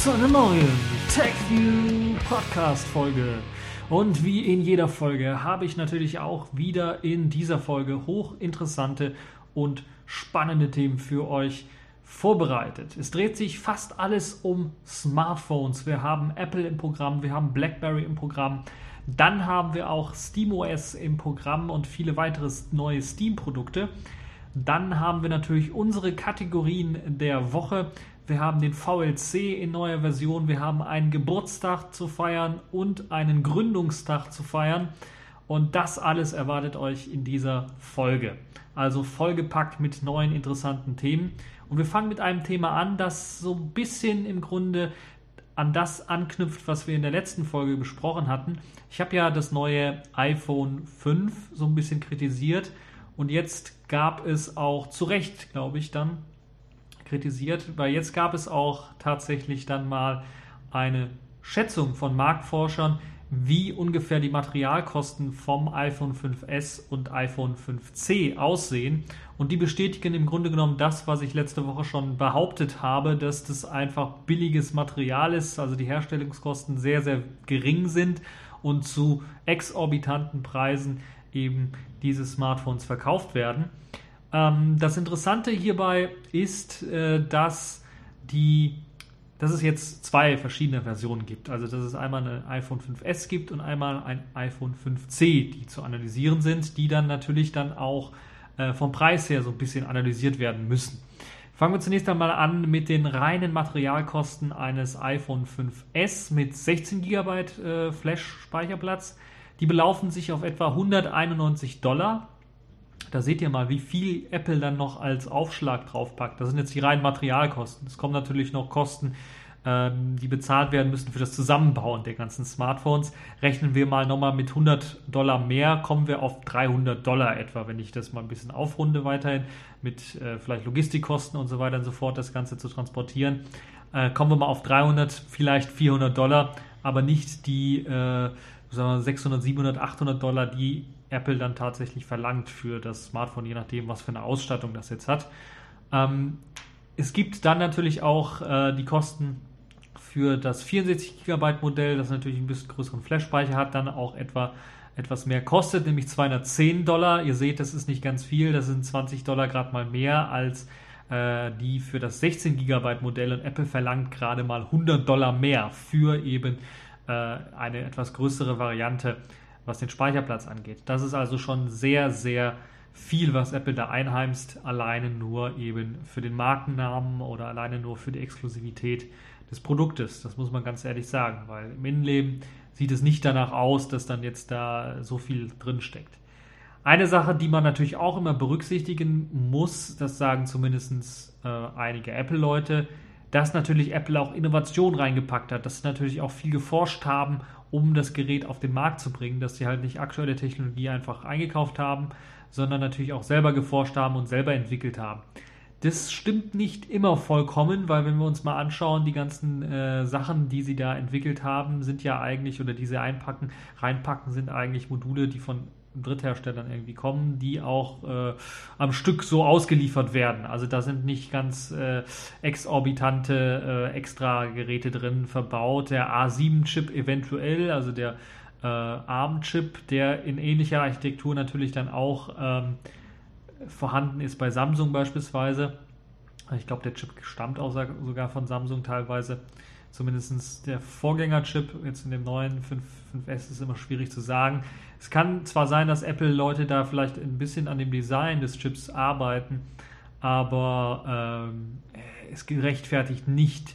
zu einer neuen TechView Podcast Folge. Und wie in jeder Folge habe ich natürlich auch wieder in dieser Folge hochinteressante und spannende Themen für euch vorbereitet. Es dreht sich fast alles um Smartphones. Wir haben Apple im Programm, wir haben BlackBerry im Programm. Dann haben wir auch SteamOS im Programm und viele weitere neue Steam-Produkte. Dann haben wir natürlich unsere Kategorien der Woche. Wir haben den VLC in neuer Version. Wir haben einen Geburtstag zu feiern und einen Gründungstag zu feiern. Und das alles erwartet euch in dieser Folge. Also vollgepackt mit neuen interessanten Themen. Und wir fangen mit einem Thema an, das so ein bisschen im Grunde an das anknüpft, was wir in der letzten Folge besprochen hatten. Ich habe ja das neue iPhone 5 so ein bisschen kritisiert und jetzt gab es auch zu Recht, glaube ich, dann kritisiert, weil jetzt gab es auch tatsächlich dann mal eine Schätzung von Marktforschern, wie ungefähr die Materialkosten vom iPhone 5S und iPhone 5C aussehen. Und die bestätigen im Grunde genommen das, was ich letzte Woche schon behauptet habe, dass das einfach billiges Material ist, also die Herstellungskosten sehr, sehr gering sind und zu exorbitanten Preisen eben diese Smartphones verkauft werden. Ähm, das Interessante hierbei ist, äh, dass die dass es jetzt zwei verschiedene Versionen gibt. Also dass es einmal ein iPhone 5S gibt und einmal ein iPhone 5C, die zu analysieren sind, die dann natürlich dann auch äh, vom Preis her so ein bisschen analysiert werden müssen. Fangen wir zunächst einmal an mit den reinen Materialkosten eines iPhone 5S mit 16 GB äh, Flash-Speicherplatz. Die belaufen sich auf etwa 191 Dollar. Da seht ihr mal, wie viel Apple dann noch als Aufschlag draufpackt. Das sind jetzt die reinen Materialkosten. Es kommen natürlich noch Kosten, ähm, die bezahlt werden müssen für das Zusammenbauen der ganzen Smartphones. Rechnen wir mal nochmal mit 100 Dollar mehr, kommen wir auf 300 Dollar etwa, wenn ich das mal ein bisschen aufrunde weiterhin, mit äh, vielleicht Logistikkosten und so weiter und so fort, das Ganze zu transportieren. Äh, kommen wir mal auf 300, vielleicht 400 Dollar, aber nicht die äh, 600, 700, 800 Dollar, die Apple dann tatsächlich verlangt für das Smartphone, je nachdem, was für eine Ausstattung das jetzt hat. Ähm, es gibt dann natürlich auch äh, die Kosten für das 64 GB Modell, das natürlich ein bisschen größeren Flash-Speicher hat, dann auch etwa etwas mehr kostet, nämlich 210 Dollar. Ihr seht, das ist nicht ganz viel, das sind 20 Dollar gerade mal mehr als äh, die für das 16 GB Modell und Apple verlangt gerade mal 100 Dollar mehr für eben äh, eine etwas größere Variante was den Speicherplatz angeht. Das ist also schon sehr, sehr viel, was Apple da einheimst, alleine nur eben für den Markennamen oder alleine nur für die Exklusivität des Produktes. Das muss man ganz ehrlich sagen, weil im Innenleben sieht es nicht danach aus, dass dann jetzt da so viel drin steckt. Eine Sache, die man natürlich auch immer berücksichtigen muss, das sagen zumindest äh, einige Apple-Leute, dass natürlich Apple auch Innovation reingepackt hat, dass sie natürlich auch viel geforscht haben um das Gerät auf den Markt zu bringen, dass sie halt nicht aktuelle Technologie einfach eingekauft haben, sondern natürlich auch selber geforscht haben und selber entwickelt haben. Das stimmt nicht immer vollkommen, weil wenn wir uns mal anschauen, die ganzen äh, Sachen, die sie da entwickelt haben, sind ja eigentlich, oder die sie einpacken, reinpacken, sind eigentlich Module, die von Drittherstellern irgendwie kommen, die auch äh, am Stück so ausgeliefert werden. Also da sind nicht ganz äh, exorbitante äh, Extra-Geräte drin verbaut. Der A7-Chip eventuell, also der äh, ARM-Chip, der in ähnlicher Architektur natürlich dann auch ähm, vorhanden ist bei Samsung beispielsweise. Ich glaube, der Chip stammt auch sogar von Samsung teilweise zumindest der Vorgängerchip, jetzt in dem neuen 5, 5S ist immer schwierig zu sagen. Es kann zwar sein, dass Apple-Leute da vielleicht ein bisschen an dem Design des Chips arbeiten, aber ähm, es gerechtfertigt nicht,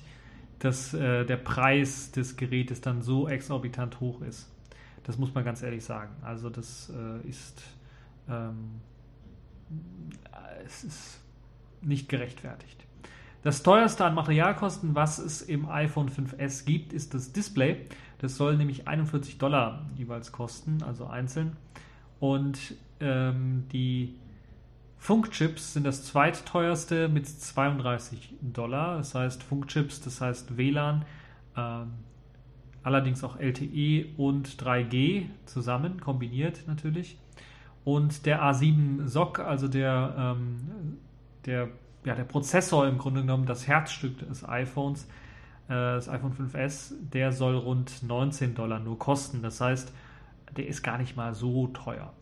dass äh, der Preis des Gerätes dann so exorbitant hoch ist. Das muss man ganz ehrlich sagen. Also das äh, ist, ähm, es ist nicht gerechtfertigt. Das teuerste an Materialkosten, was es im iPhone 5S gibt, ist das Display. Das soll nämlich 41 Dollar jeweils kosten, also einzeln. Und ähm, die Funkchips sind das zweitteuerste mit 32 Dollar. Das heißt Funkchips, das heißt WLAN, ähm, allerdings auch LTE und 3G zusammen, kombiniert natürlich. Und der A7 SOC, also der, ähm, der ja, der Prozessor im Grunde genommen das Herzstück des iPhones, das iPhone 5S, der soll rund 19 Dollar nur kosten. Das heißt, der ist gar nicht mal so teuer.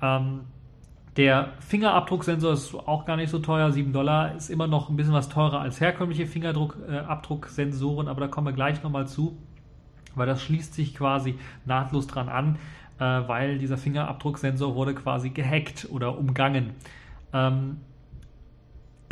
Ähm, der Fingerabdrucksensor ist auch gar nicht so teuer. 7 Dollar ist immer noch ein bisschen was teurer als herkömmliche Fingerabdrucksensoren, aber da kommen wir gleich nochmal zu, weil das schließt sich quasi nahtlos dran an, äh, weil dieser Fingerabdrucksensor wurde quasi gehackt oder umgangen. Ähm,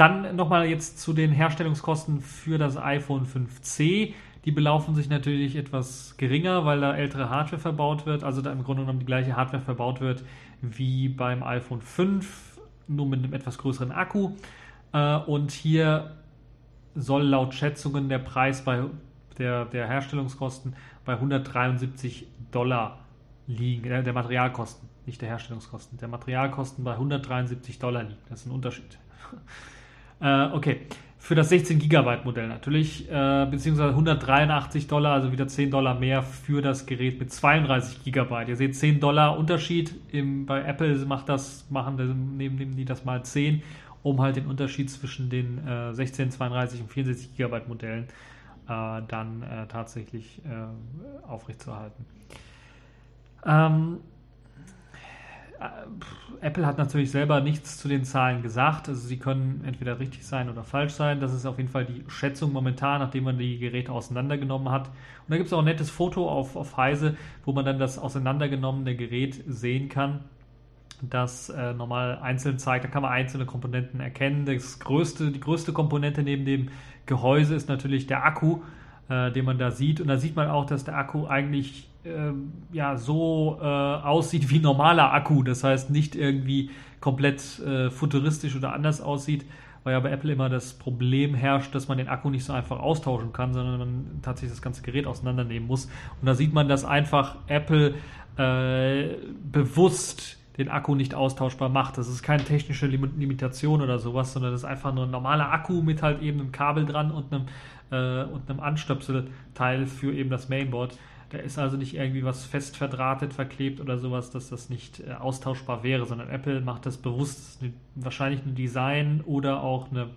dann nochmal jetzt zu den Herstellungskosten für das iPhone 5C. Die belaufen sich natürlich etwas geringer, weil da ältere Hardware verbaut wird, also da im Grunde genommen die gleiche Hardware verbaut wird wie beim iPhone 5, nur mit einem etwas größeren Akku. Äh, und hier soll laut Schätzungen der Preis bei der, der Herstellungskosten bei 173 Dollar liegen, äh, der Materialkosten, nicht der Herstellungskosten, der Materialkosten bei 173 Dollar liegen. Das ist ein Unterschied. Äh, okay, für das 16 Gigabyte Modell natürlich, äh, beziehungsweise 183 Dollar, also wieder 10 Dollar mehr für das Gerät mit 32 Gigabyte. Ihr seht 10 Dollar Unterschied. Im, bei Apple macht das, machen, nehmen, nehmen die das mal 10, um halt den Unterschied zwischen den äh, 16, 32 und 64 Gigabyte Modellen äh, dann äh, tatsächlich äh, aufrechtzuerhalten. Ähm, äh, Apple hat natürlich selber nichts zu den Zahlen gesagt. Also sie können entweder richtig sein oder falsch sein. Das ist auf jeden Fall die Schätzung momentan, nachdem man die Geräte auseinandergenommen hat. Und da gibt es auch ein nettes Foto auf, auf Heise, wo man dann das auseinandergenommene Gerät sehen kann. Das äh, normal einzeln zeigt, da kann man einzelne Komponenten erkennen. Das größte, die größte Komponente neben dem Gehäuse ist natürlich der Akku, äh, den man da sieht. Und da sieht man auch, dass der Akku eigentlich äh, ja, so äh, aussieht wie normaler Akku. Das heißt, nicht irgendwie komplett äh, futuristisch oder anders aussieht, weil ja bei Apple immer das Problem herrscht, dass man den Akku nicht so einfach austauschen kann, sondern man tatsächlich das ganze Gerät auseinandernehmen muss. Und da sieht man, dass einfach Apple äh, bewusst den Akku nicht austauschbar macht. Das ist keine technische Limitation oder sowas, sondern das ist einfach nur ein normaler Akku mit halt eben einem Kabel dran und einem, äh, und einem Anstöpselteil für eben das Mainboard. Da ist also nicht irgendwie was fest verdrahtet, verklebt oder sowas, dass das nicht äh, austauschbar wäre, sondern Apple macht das bewusst, wahrscheinlich ein Design oder auch eine,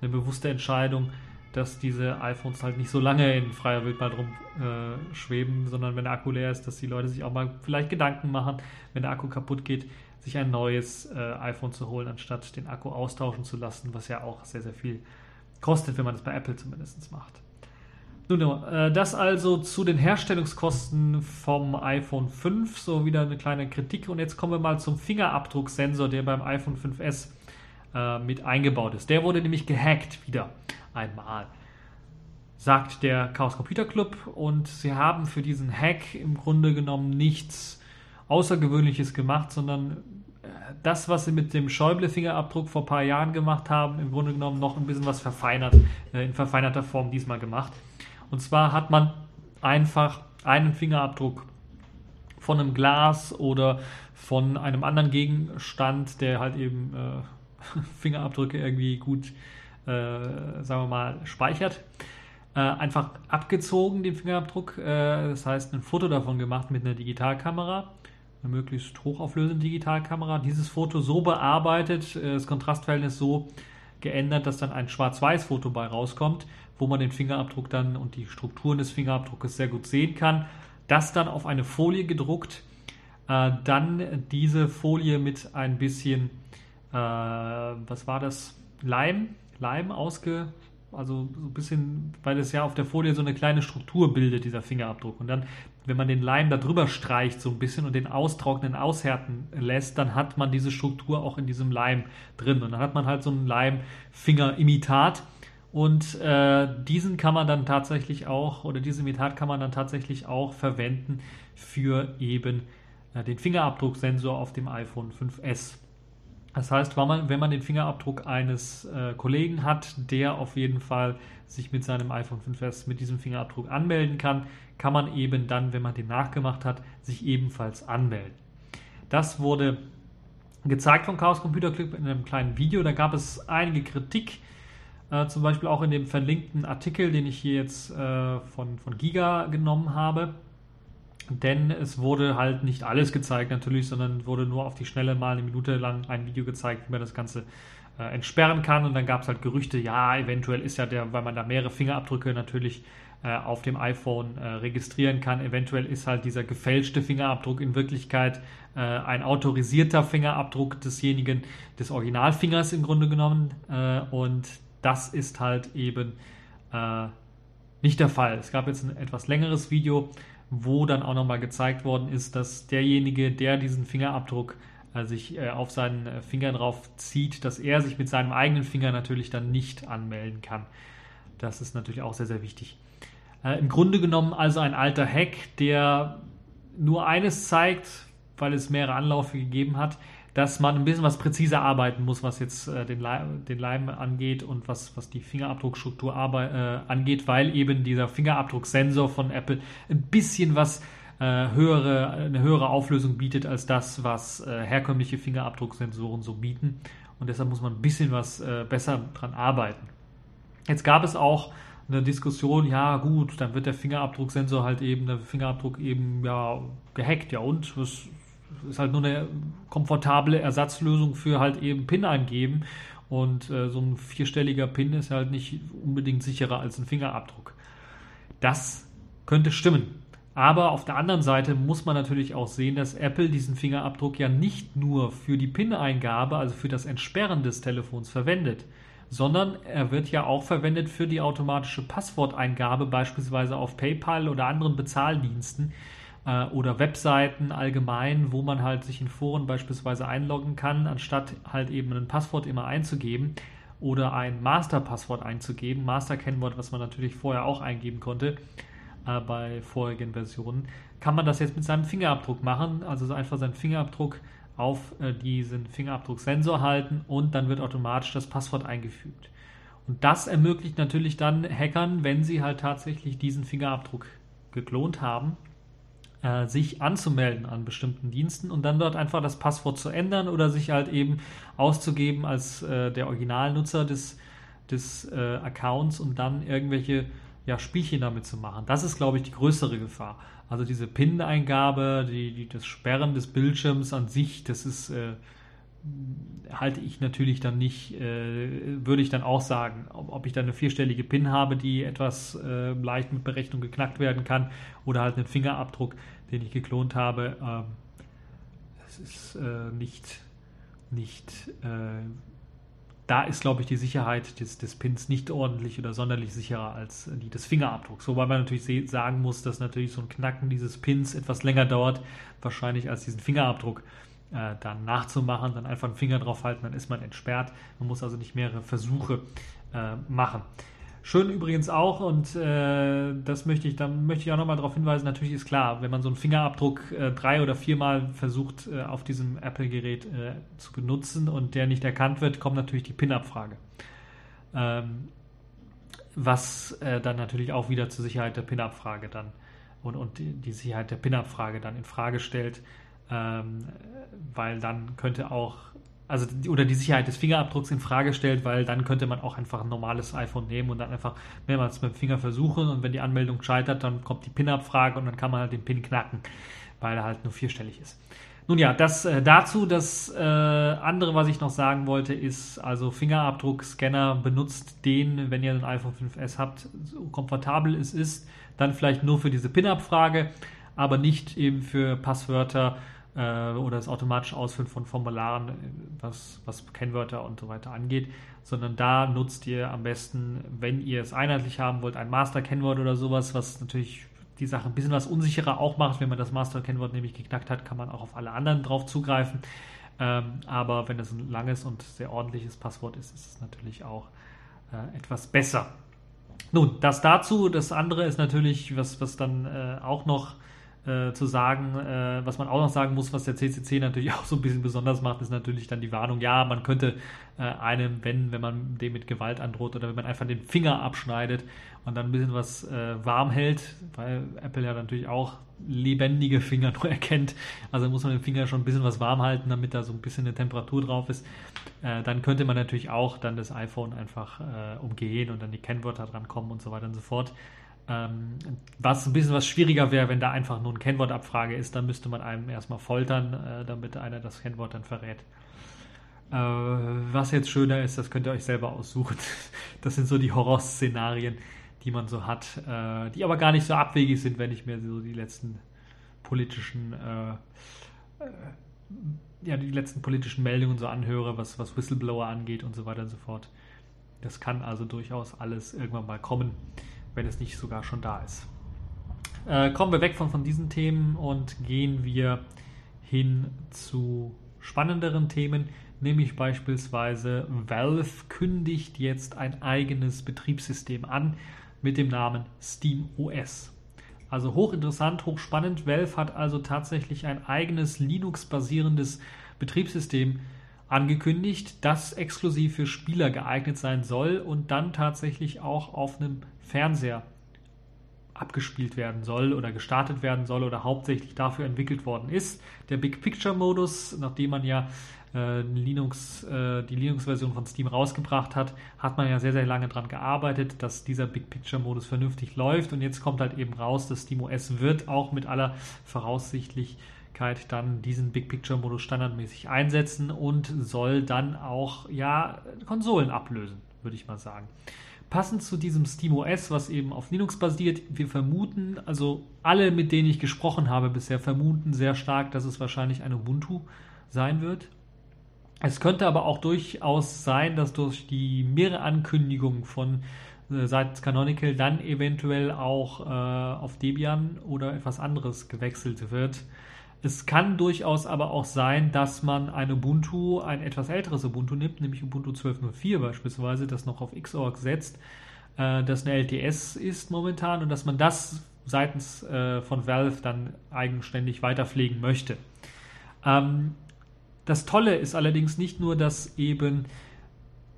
eine bewusste Entscheidung, dass diese iPhones halt nicht so lange in freier Wildbahn rumschweben, äh, sondern wenn der Akku leer ist, dass die Leute sich auch mal vielleicht Gedanken machen, wenn der Akku kaputt geht, sich ein neues äh, iPhone zu holen, anstatt den Akku austauschen zu lassen, was ja auch sehr, sehr viel kostet, wenn man das bei Apple zumindest macht. Nun, äh, das also zu den Herstellungskosten vom iPhone 5, so wieder eine kleine Kritik. Und jetzt kommen wir mal zum Fingerabdrucksensor, der beim iPhone 5S äh, mit eingebaut ist. Der wurde nämlich gehackt wieder einmal, sagt der Chaos Computer Club. Und sie haben für diesen Hack im Grunde genommen nichts Außergewöhnliches gemacht, sondern äh, das, was sie mit dem Schäuble-Fingerabdruck vor ein paar Jahren gemacht haben, im Grunde genommen noch ein bisschen was verfeinert, in verfeinerter Form diesmal gemacht. Und zwar hat man einfach einen Fingerabdruck von einem Glas oder von einem anderen Gegenstand, der halt eben äh, Fingerabdrücke irgendwie gut, äh, sagen wir mal, speichert. Äh, einfach abgezogen, den Fingerabdruck. Äh, das heißt, ein Foto davon gemacht mit einer Digitalkamera, eine möglichst hochauflösende Digitalkamera. Dieses Foto so bearbeitet, äh, das Kontrastverhältnis so geändert, dass dann ein Schwarz-Weiß-Foto bei rauskommt wo man den Fingerabdruck dann und die Strukturen des Fingerabdruckes sehr gut sehen kann. Das dann auf eine Folie gedruckt, äh, dann diese Folie mit ein bisschen, äh, was war das, Leim, Leim ausge, also so ein bisschen, weil es ja auf der Folie so eine kleine Struktur bildet, dieser Fingerabdruck. Und dann, wenn man den Leim da drüber streicht so ein bisschen und den austrocknen, aushärten lässt, dann hat man diese Struktur auch in diesem Leim drin. Und dann hat man halt so ein Leim-Finger-Imitat und äh, diesen kann man dann tatsächlich auch, oder diese Imitat kann man dann tatsächlich auch verwenden für eben äh, den Fingerabdrucksensor auf dem iPhone 5S. Das heißt, wenn man, wenn man den Fingerabdruck eines äh, Kollegen hat, der auf jeden Fall sich mit seinem iPhone 5S mit diesem Fingerabdruck anmelden kann, kann man eben dann, wenn man den nachgemacht hat, sich ebenfalls anmelden. Das wurde gezeigt vom Chaos Computer Club in einem kleinen Video. Da gab es einige Kritik äh, zum Beispiel auch in dem verlinkten Artikel, den ich hier jetzt äh, von, von Giga genommen habe. Denn es wurde halt nicht alles gezeigt natürlich, sondern wurde nur auf die Schnelle mal eine Minute lang ein Video gezeigt, wie man das Ganze äh, entsperren kann. Und dann gab es halt Gerüchte, ja, eventuell ist ja der, weil man da mehrere Fingerabdrücke natürlich äh, auf dem iPhone äh, registrieren kann, eventuell ist halt dieser gefälschte Fingerabdruck in Wirklichkeit äh, ein autorisierter Fingerabdruck desjenigen, des Originalfingers im Grunde genommen. Und das ist halt eben äh, nicht der Fall. Es gab jetzt ein etwas längeres Video, wo dann auch nochmal gezeigt worden ist, dass derjenige, der diesen Fingerabdruck äh, sich äh, auf seinen äh, Finger drauf zieht, dass er sich mit seinem eigenen Finger natürlich dann nicht anmelden kann. Das ist natürlich auch sehr, sehr wichtig. Äh, Im Grunde genommen also ein alter Hack, der nur eines zeigt, weil es mehrere Anläufe gegeben hat, dass man ein bisschen was präziser arbeiten muss, was jetzt äh, den, Leim, den Leim angeht und was, was die Fingerabdruckstruktur äh, angeht, weil eben dieser Fingerabdrucksensor von Apple ein bisschen was äh, höhere, eine höhere Auflösung bietet als das, was äh, herkömmliche Fingerabdrucksensoren so bieten. Und deshalb muss man ein bisschen was äh, besser dran arbeiten. Jetzt gab es auch eine Diskussion, ja gut, dann wird der Fingerabdrucksensor halt eben, der Fingerabdruck eben ja gehackt, ja und was ist halt nur eine komfortable Ersatzlösung für halt eben PIN eingeben. Und äh, so ein vierstelliger PIN ist halt nicht unbedingt sicherer als ein Fingerabdruck. Das könnte stimmen. Aber auf der anderen Seite muss man natürlich auch sehen, dass Apple diesen Fingerabdruck ja nicht nur für die PIN-Eingabe, also für das Entsperren des Telefons verwendet, sondern er wird ja auch verwendet für die automatische Passworteingabe, beispielsweise auf PayPal oder anderen Bezahldiensten äh, oder Webseiten allgemein, wo man halt sich in Foren beispielsweise einloggen kann, anstatt halt eben ein Passwort immer einzugeben oder ein Master-Passwort einzugeben, Master-Kennwort, was man natürlich vorher auch eingeben konnte äh, bei vorigen Versionen, kann man das jetzt mit seinem Fingerabdruck machen, also einfach seinen Fingerabdruck auf äh, diesen Fingerabdrucksensor halten und dann wird automatisch das Passwort eingefügt. Und das ermöglicht natürlich dann Hackern, wenn sie halt tatsächlich diesen Fingerabdruck geklont haben, äh, sich anzumelden an bestimmten Diensten und dann dort einfach das Passwort zu ändern oder sich halt eben auszugeben als äh, der Originalnutzer des, des äh, Accounts und dann irgendwelche ja, Spielchen damit zu machen. Das ist, glaube ich, die größere Gefahr. Also diese PIN-Eingabe, die, die, das Sperren des Bildschirms an sich, das ist äh, halte ich natürlich dann nicht, äh, würde ich dann auch sagen, ob, ob, ich dann eine vierstellige PIN habe, die etwas äh, leicht mit Berechnung geknackt werden kann, oder halt einen Fingerabdruck, den ich geklont habe. Ähm, es ist äh, nicht, nicht äh, da ist, glaube ich, die Sicherheit des, des, Pins nicht ordentlich oder sonderlich sicherer als die des Fingerabdrucks. Wobei man natürlich sagen muss, dass natürlich so ein Knacken dieses Pins etwas länger dauert, wahrscheinlich als diesen Fingerabdruck äh, dann nachzumachen, dann einfach einen Finger drauf halten, dann ist man entsperrt. Man muss also nicht mehrere Versuche äh, machen. Schön übrigens auch, und äh, das möchte ich, dann möchte ich auch nochmal darauf hinweisen, natürlich ist klar, wenn man so einen Fingerabdruck äh, drei oder viermal versucht äh, auf diesem Apple-Gerät äh, zu benutzen und der nicht erkannt wird, kommt natürlich die PIN-Abfrage. Ähm, was äh, dann natürlich auch wieder zur Sicherheit der PIN-Abfrage dann und, und die, die Sicherheit der PIN-Abfrage dann in Frage stellt ähm, weil dann könnte auch, also oder die Sicherheit des Fingerabdrucks in Frage stellt, weil dann könnte man auch einfach ein normales iPhone nehmen und dann einfach mehrmals mit dem Finger versuchen und wenn die Anmeldung scheitert, dann kommt die PIN-Abfrage und dann kann man halt den PIN knacken, weil er halt nur vierstellig ist. Nun ja, das äh, dazu. Das äh, andere, was ich noch sagen wollte, ist also Fingerabdruckscanner benutzt den, wenn ihr ein iPhone 5S habt, so komfortabel es ist, dann vielleicht nur für diese PIN-Abfrage, aber nicht eben für Passwörter oder das automatische Ausfüllen von Formularen, was, was Kennwörter und so weiter angeht, sondern da nutzt ihr am besten, wenn ihr es einheitlich haben wollt, ein Master-Kennwort oder sowas, was natürlich die Sache ein bisschen was unsicherer auch macht. Wenn man das Master-Kennwort nämlich geknackt hat, kann man auch auf alle anderen drauf zugreifen. Ähm, aber wenn es ein langes und sehr ordentliches Passwort ist, ist es natürlich auch äh, etwas besser. Nun, das dazu. Das andere ist natürlich, was, was dann äh, auch noch äh, zu sagen, äh, was man auch noch sagen muss, was der CCC natürlich auch so ein bisschen besonders macht, ist natürlich dann die Warnung, ja, man könnte äh, einem, wenn, wenn man dem mit Gewalt androht oder wenn man einfach den Finger abschneidet und dann ein bisschen was äh, warm hält, weil Apple ja natürlich auch lebendige Finger nur erkennt, also muss man den Finger schon ein bisschen was warm halten, damit da so ein bisschen eine Temperatur drauf ist, äh, dann könnte man natürlich auch dann das iPhone einfach äh, umgehen und dann die Kennwörter dran kommen und so weiter und so fort. Ähm, was ein bisschen was schwieriger wäre, wenn da einfach nur eine Kennwortabfrage ist, dann müsste man einem erstmal foltern, äh, damit einer das Kennwort dann verrät. Äh, was jetzt schöner ist, das könnt ihr euch selber aussuchen. Das sind so die Horrorszenarien, die man so hat, äh, die aber gar nicht so abwegig sind, wenn ich mir so die letzten politischen äh, äh ja, die letzten politischen Meldungen so anhöre, was, was Whistleblower angeht und so weiter und so fort. Das kann also durchaus alles irgendwann mal kommen, wenn es nicht sogar schon da ist. Äh, kommen wir weg von, von diesen Themen und gehen wir hin zu spannenderen Themen, nämlich beispielsweise Valve kündigt jetzt ein eigenes Betriebssystem an mit dem Namen SteamOS. Also hochinteressant, hochspannend. Valve hat also tatsächlich ein eigenes Linux-basierendes Betriebssystem angekündigt, das exklusiv für Spieler geeignet sein soll und dann tatsächlich auch auf einem Fernseher abgespielt werden soll oder gestartet werden soll oder hauptsächlich dafür entwickelt worden ist. Der Big Picture Modus, nachdem man ja äh, Linux, äh, die Linux-Version von Steam rausgebracht hat, hat man ja sehr, sehr lange daran gearbeitet, dass dieser Big Picture Modus vernünftig läuft und jetzt kommt halt eben raus, dass SteamOS wird auch mit aller Voraussichtlichkeit dann diesen Big Picture Modus standardmäßig einsetzen und soll dann auch ja Konsolen ablösen, würde ich mal sagen passend zu diesem SteamOS, was eben auf Linux basiert, wir vermuten, also alle, mit denen ich gesprochen habe bisher, vermuten sehr stark, dass es wahrscheinlich ein Ubuntu sein wird. Es könnte aber auch durchaus sein, dass durch die mehrere Ankündigungen von äh, seitens Canonical dann eventuell auch äh, auf Debian oder etwas anderes gewechselt wird. Es kann durchaus aber auch sein, dass man ein Ubuntu, ein etwas älteres Ubuntu nimmt, nämlich Ubuntu 12.04 beispielsweise, das noch auf Xorg setzt, äh, das eine LTS ist momentan und dass man das seitens äh, von Valve dann eigenständig weiterpflegen möchte. Ähm, das Tolle ist allerdings nicht nur, dass eben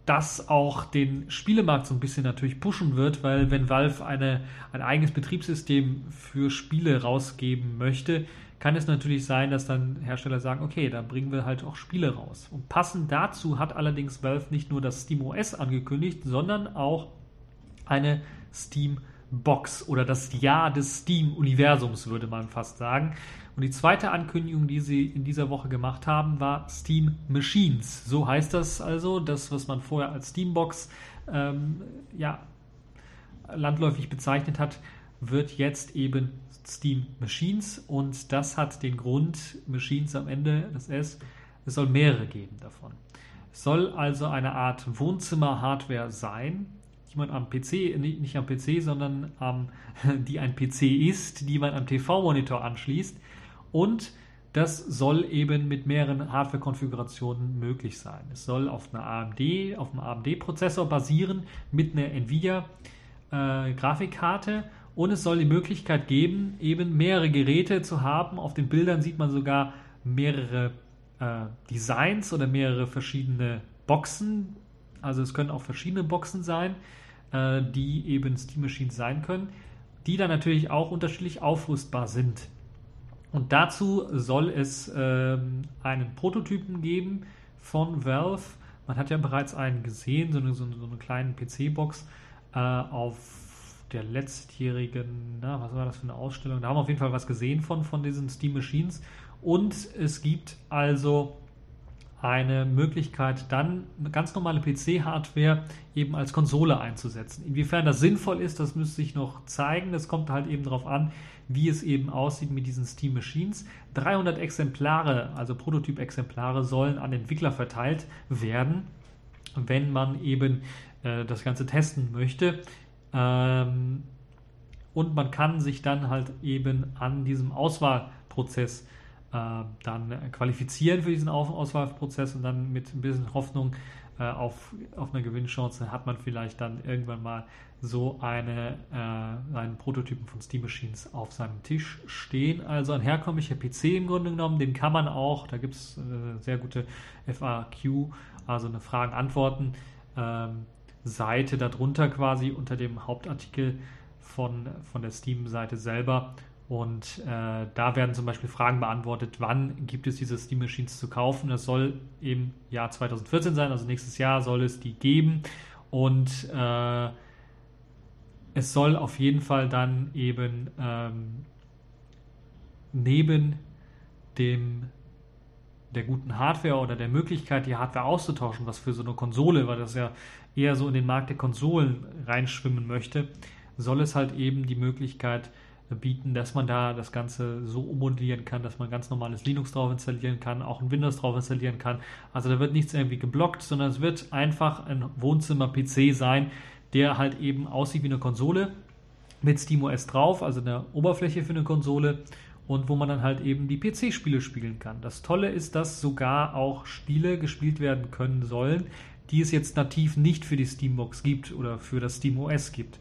das auch den Spielemarkt so ein bisschen natürlich pushen wird, weil wenn Valve eine, ein eigenes Betriebssystem für Spiele rausgeben möchte, kann es natürlich sein, dass dann Hersteller sagen, okay, da bringen wir halt auch Spiele raus. Und passend dazu hat allerdings Valve nicht nur das SteamOS angekündigt, sondern auch eine Steam Box oder das Jahr des Steam-Universums, würde man fast sagen. Und die zweite Ankündigung, die sie in dieser Woche gemacht haben, war Steam Machines. So heißt das also, das, was man vorher als Steambox ähm, ja, landläufig bezeichnet hat, wird jetzt eben Steam Machines und das hat den Grund, Machines am Ende, das S, es soll mehrere geben davon. Es soll also eine Art Wohnzimmer-Hardware sein, die man am PC, nicht am PC, sondern am, die ein PC ist, die man am TV-Monitor anschließt und das soll eben mit mehreren Hardware-Konfigurationen möglich sein. Es soll auf einer AMD, auf einem AMD-Prozessor basieren mit einer Nvidia-Grafikkarte äh, und es soll die Möglichkeit geben, eben mehrere Geräte zu haben. Auf den Bildern sieht man sogar mehrere äh, Designs oder mehrere verschiedene Boxen. Also es können auch verschiedene Boxen sein, äh, die eben Steam Machines sein können, die dann natürlich auch unterschiedlich aufrüstbar sind. Und dazu soll es äh, einen Prototypen geben von Valve. Man hat ja bereits einen gesehen, so eine, so eine kleine PC-Box äh, auf der letztjährigen, na, was war das für eine Ausstellung? Da haben wir auf jeden Fall was gesehen von, von diesen Steam Machines. Und es gibt also eine Möglichkeit, dann eine ganz normale PC-Hardware eben als Konsole einzusetzen. Inwiefern das sinnvoll ist, das müsste sich noch zeigen. Das kommt halt eben darauf an, wie es eben aussieht mit diesen Steam Machines. 300 Exemplare, also Prototyp-Exemplare, sollen an Entwickler verteilt werden, wenn man eben äh, das Ganze testen möchte. Ähm, und man kann sich dann halt eben an diesem Auswahlprozess äh, dann qualifizieren für diesen Auswahlprozess und dann mit ein bisschen Hoffnung äh, auf, auf eine Gewinnchance hat man vielleicht dann irgendwann mal so eine, äh, einen Prototypen von Steam Machines auf seinem Tisch stehen. Also ein herkömmlicher PC im Grunde genommen, den kann man auch, da gibt es äh, sehr gute FAQ, also eine Fragen-Antworten. Ähm, Seite darunter quasi unter dem Hauptartikel von, von der Steam-Seite selber. Und äh, da werden zum Beispiel Fragen beantwortet, wann gibt es diese Steam Machines zu kaufen. Das soll im Jahr 2014 sein, also nächstes Jahr soll es die geben. Und äh, es soll auf jeden Fall dann eben ähm, neben dem der guten Hardware oder der Möglichkeit, die Hardware auszutauschen, was für so eine Konsole, weil das ja eher so in den Markt der Konsolen reinschwimmen möchte, soll es halt eben die Möglichkeit bieten, dass man da das Ganze so ummodellieren kann, dass man ganz normales Linux drauf installieren kann, auch ein Windows drauf installieren kann. Also da wird nichts irgendwie geblockt, sondern es wird einfach ein Wohnzimmer-PC sein, der halt eben aussieht wie eine Konsole mit SteamOS drauf, also eine Oberfläche für eine Konsole und wo man dann halt eben die PC-Spiele spielen kann. Das Tolle ist, dass sogar auch Spiele gespielt werden können sollen, die es jetzt nativ nicht für die Steambox gibt oder für das SteamOS gibt.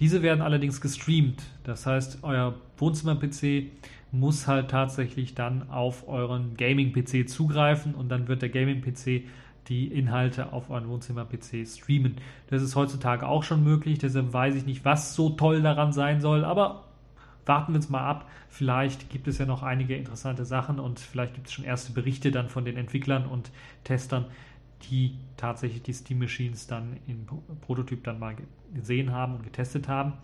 Diese werden allerdings gestreamt. Das heißt, euer Wohnzimmer-PC muss halt tatsächlich dann auf euren Gaming-PC zugreifen und dann wird der Gaming-PC die Inhalte auf euren Wohnzimmer-PC streamen. Das ist heutzutage auch schon möglich, deshalb weiß ich nicht, was so toll daran sein soll, aber warten wir uns mal ab. Vielleicht gibt es ja noch einige interessante Sachen und vielleicht gibt es schon erste Berichte dann von den Entwicklern und Testern, die tatsächlich die Steam Machines dann im Prototyp dann mal gesehen haben und getestet haben.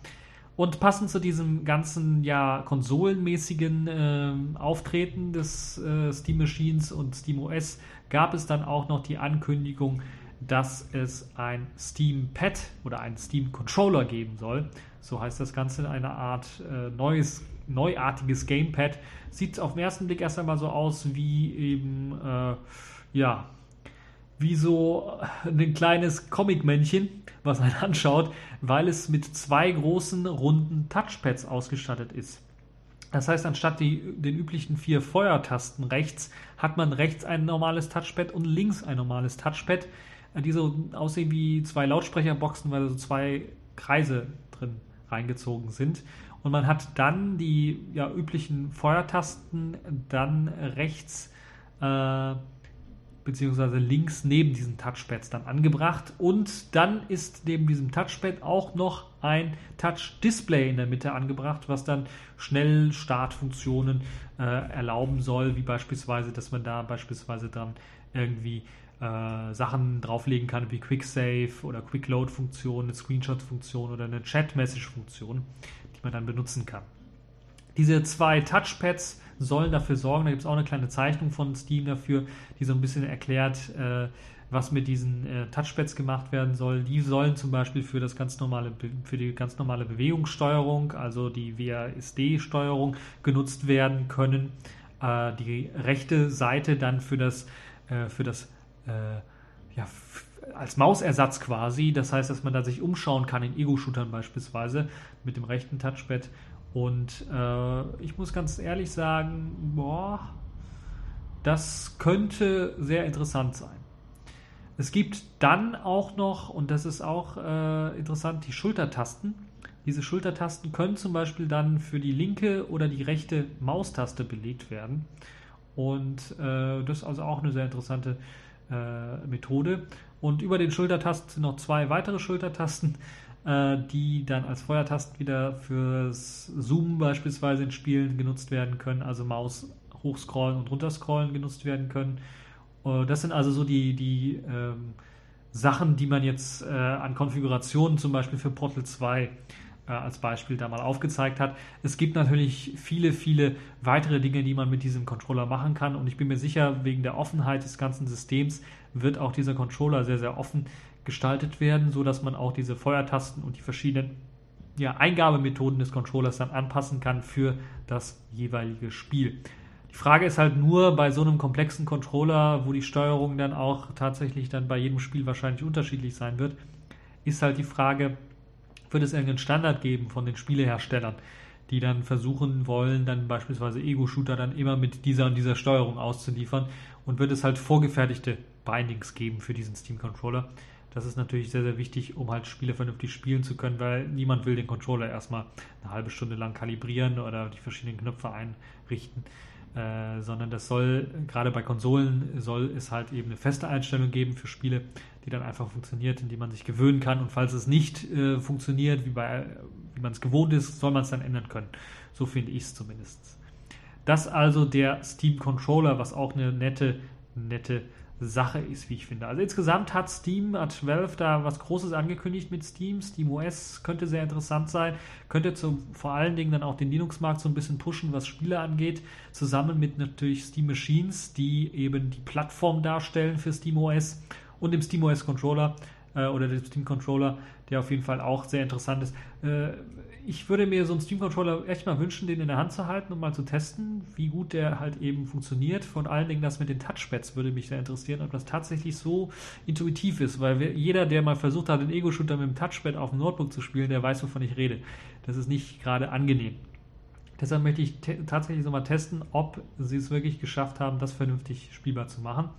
Und passend zu diesem ganzen ja konsolenmäßigen äh, Auftreten des äh, Steam Machines und Steam OS gab es dann auch noch die Ankündigung, dass es ein Steam Pad oder ein Steam Controller geben soll. So heißt das Ganze eine Art äh, neues, neuartiges Gamepad. Sieht auf den ersten Blick erst einmal so aus wie eben äh, ja wie so ein kleines Comic-Männchen, was einen anschaut, weil es mit zwei großen runden Touchpads ausgestattet ist. Das heißt, anstatt die, den üblichen vier Feuertasten rechts, hat man rechts ein normales Touchpad und links ein normales Touchpad, äh, die so aussehen wie zwei Lautsprecherboxen, weil so zwei Kreise drin reingezogen sind. Und man hat dann die ja, üblichen Feuertasten dann rechts äh, beziehungsweise links neben diesen Touchpads dann angebracht. Und dann ist neben diesem Touchpad auch noch ein Touch-Display in der Mitte angebracht, was dann schnell Startfunktionen äh, erlauben soll, wie beispielsweise, dass man da beispielsweise dann irgendwie äh, Sachen drauflegen kann wie Quick Save oder Quick Load Funktion, eine Screenshot Funktion oder eine Chat Message Funktion, die man dann benutzen kann. Diese zwei Touchpads sollen dafür sorgen, da gibt es auch eine kleine Zeichnung von Steam dafür, die so ein bisschen erklärt, äh, was mit diesen äh, Touchpads gemacht werden soll. Die sollen zum Beispiel für das ganz normale, für die ganz normale Bewegungssteuerung, also die WASD-Steuerung genutzt werden können. Äh, die rechte Seite dann für das, äh, für das äh, ja, als Mausersatz quasi. Das heißt, dass man da sich umschauen kann in Ego-Shootern beispielsweise mit dem rechten Touchpad und äh, ich muss ganz ehrlich sagen, boah, das könnte sehr interessant sein. Es gibt dann auch noch, und das ist auch äh, interessant, die Schultertasten. Diese Schultertasten können zum Beispiel dann für die linke oder die rechte Maustaste belegt werden. Und äh, das ist also auch eine sehr interessante äh, Methode. Und über den Schultertasten sind noch zwei weitere Schultertasten die dann als Feuertasten wieder fürs Zoomen beispielsweise in Spielen genutzt werden können, also Maus hochscrollen und runterscrollen genutzt werden können. Äh, das sind also so die, die ähm, Sachen, die man jetzt äh, an Konfigurationen zum Beispiel für Portal 2 äh, als Beispiel da mal aufgezeigt hat. Es gibt natürlich viele, viele weitere Dinge, die man mit diesem Controller machen kann und ich bin mir sicher, wegen der Offenheit des ganzen Systems wird auch dieser Controller sehr, sehr offen gestaltet werden, so dass man auch diese Feuertasten und die verschiedenen ja, Eingabemethoden des Controllers dann anpassen kann für das jeweilige Spiel. Die Frage ist halt nur bei so einem komplexen Controller, wo die Steuerung dann auch tatsächlich dann bei jedem Spiel wahrscheinlich unterschiedlich sein wird, ist halt die Frage, wird es irgendeinen Standard geben von den Spieleherstellern, die dann versuchen wollen, dann beispielsweise Ego-Shooter dann immer mit dieser und dieser Steuerung auszuliefern und wird es halt vorgefertigte Bindings geben für diesen Steam-Controller. Das ist natürlich sehr, sehr wichtig, um halt Spiele vernünftig spielen zu können, weil niemand will den Controller erstmal eine halbe Stunde lang kalibrieren oder die verschiedenen Knöpfe einrichten. Äh, sondern das soll, gerade bei Konsolen, soll es halt eben eine feste Einstellung geben für Spiele, die dann einfach funktioniert, in die man sich gewöhnen kann. Und falls es nicht äh, funktioniert, wie, wie man es gewohnt ist, soll man es dann ändern können. So finde ich es zumindest. Das also der Steam Controller, was auch eine nette, nette Sache ist, wie ich finde. Also insgesamt hat Steam, hat Valve da was Großes angekündigt mit Steam. Steam OS könnte sehr interessant sein, könnte zu, vor allen Dingen dann auch den Linux-Markt so ein bisschen pushen, was Spiele angeht, zusammen mit natürlich Steam Machines, die eben die Plattform darstellen für Steam OS und dem Steam OS Controller äh, oder dem Steam Controller, der auf jeden Fall auch sehr interessant ist. Äh, ich würde mir so einen Steam-Controller echt mal wünschen, den in der Hand zu halten und mal zu testen, wie gut der halt eben funktioniert. Von allen Dingen das mit den Touchpads würde mich sehr interessieren, ob das tatsächlich so intuitiv ist, weil jeder, der mal versucht hat, den Ego-Shooter mit dem Touchpad auf dem Notebook zu spielen, der weiß, wovon ich rede. Das ist nicht gerade angenehm. Deshalb möchte ich tatsächlich so mal testen, ob sie es wirklich geschafft haben, das vernünftig spielbar zu machen.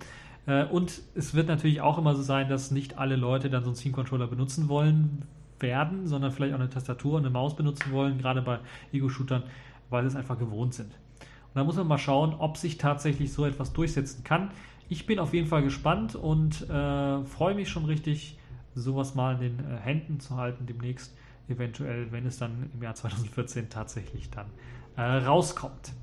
Äh, und es wird natürlich auch immer so sein, dass nicht alle Leute dann so einen Steam-Controller benutzen wollen, werden, sondern vielleicht auch eine Tastatur und eine Maus benutzen wollen, gerade bei Ego-Shootern, weil sie es einfach gewohnt sind. Und da muss man mal schauen, ob sich tatsächlich so etwas durchsetzen kann. Ich bin auf jeden Fall gespannt und äh, freue mich schon richtig, sowas mal in den äh, Händen zu halten demnächst, eventuell, wenn es dann im Jahr 2014 tatsächlich dann äh, rauskommt.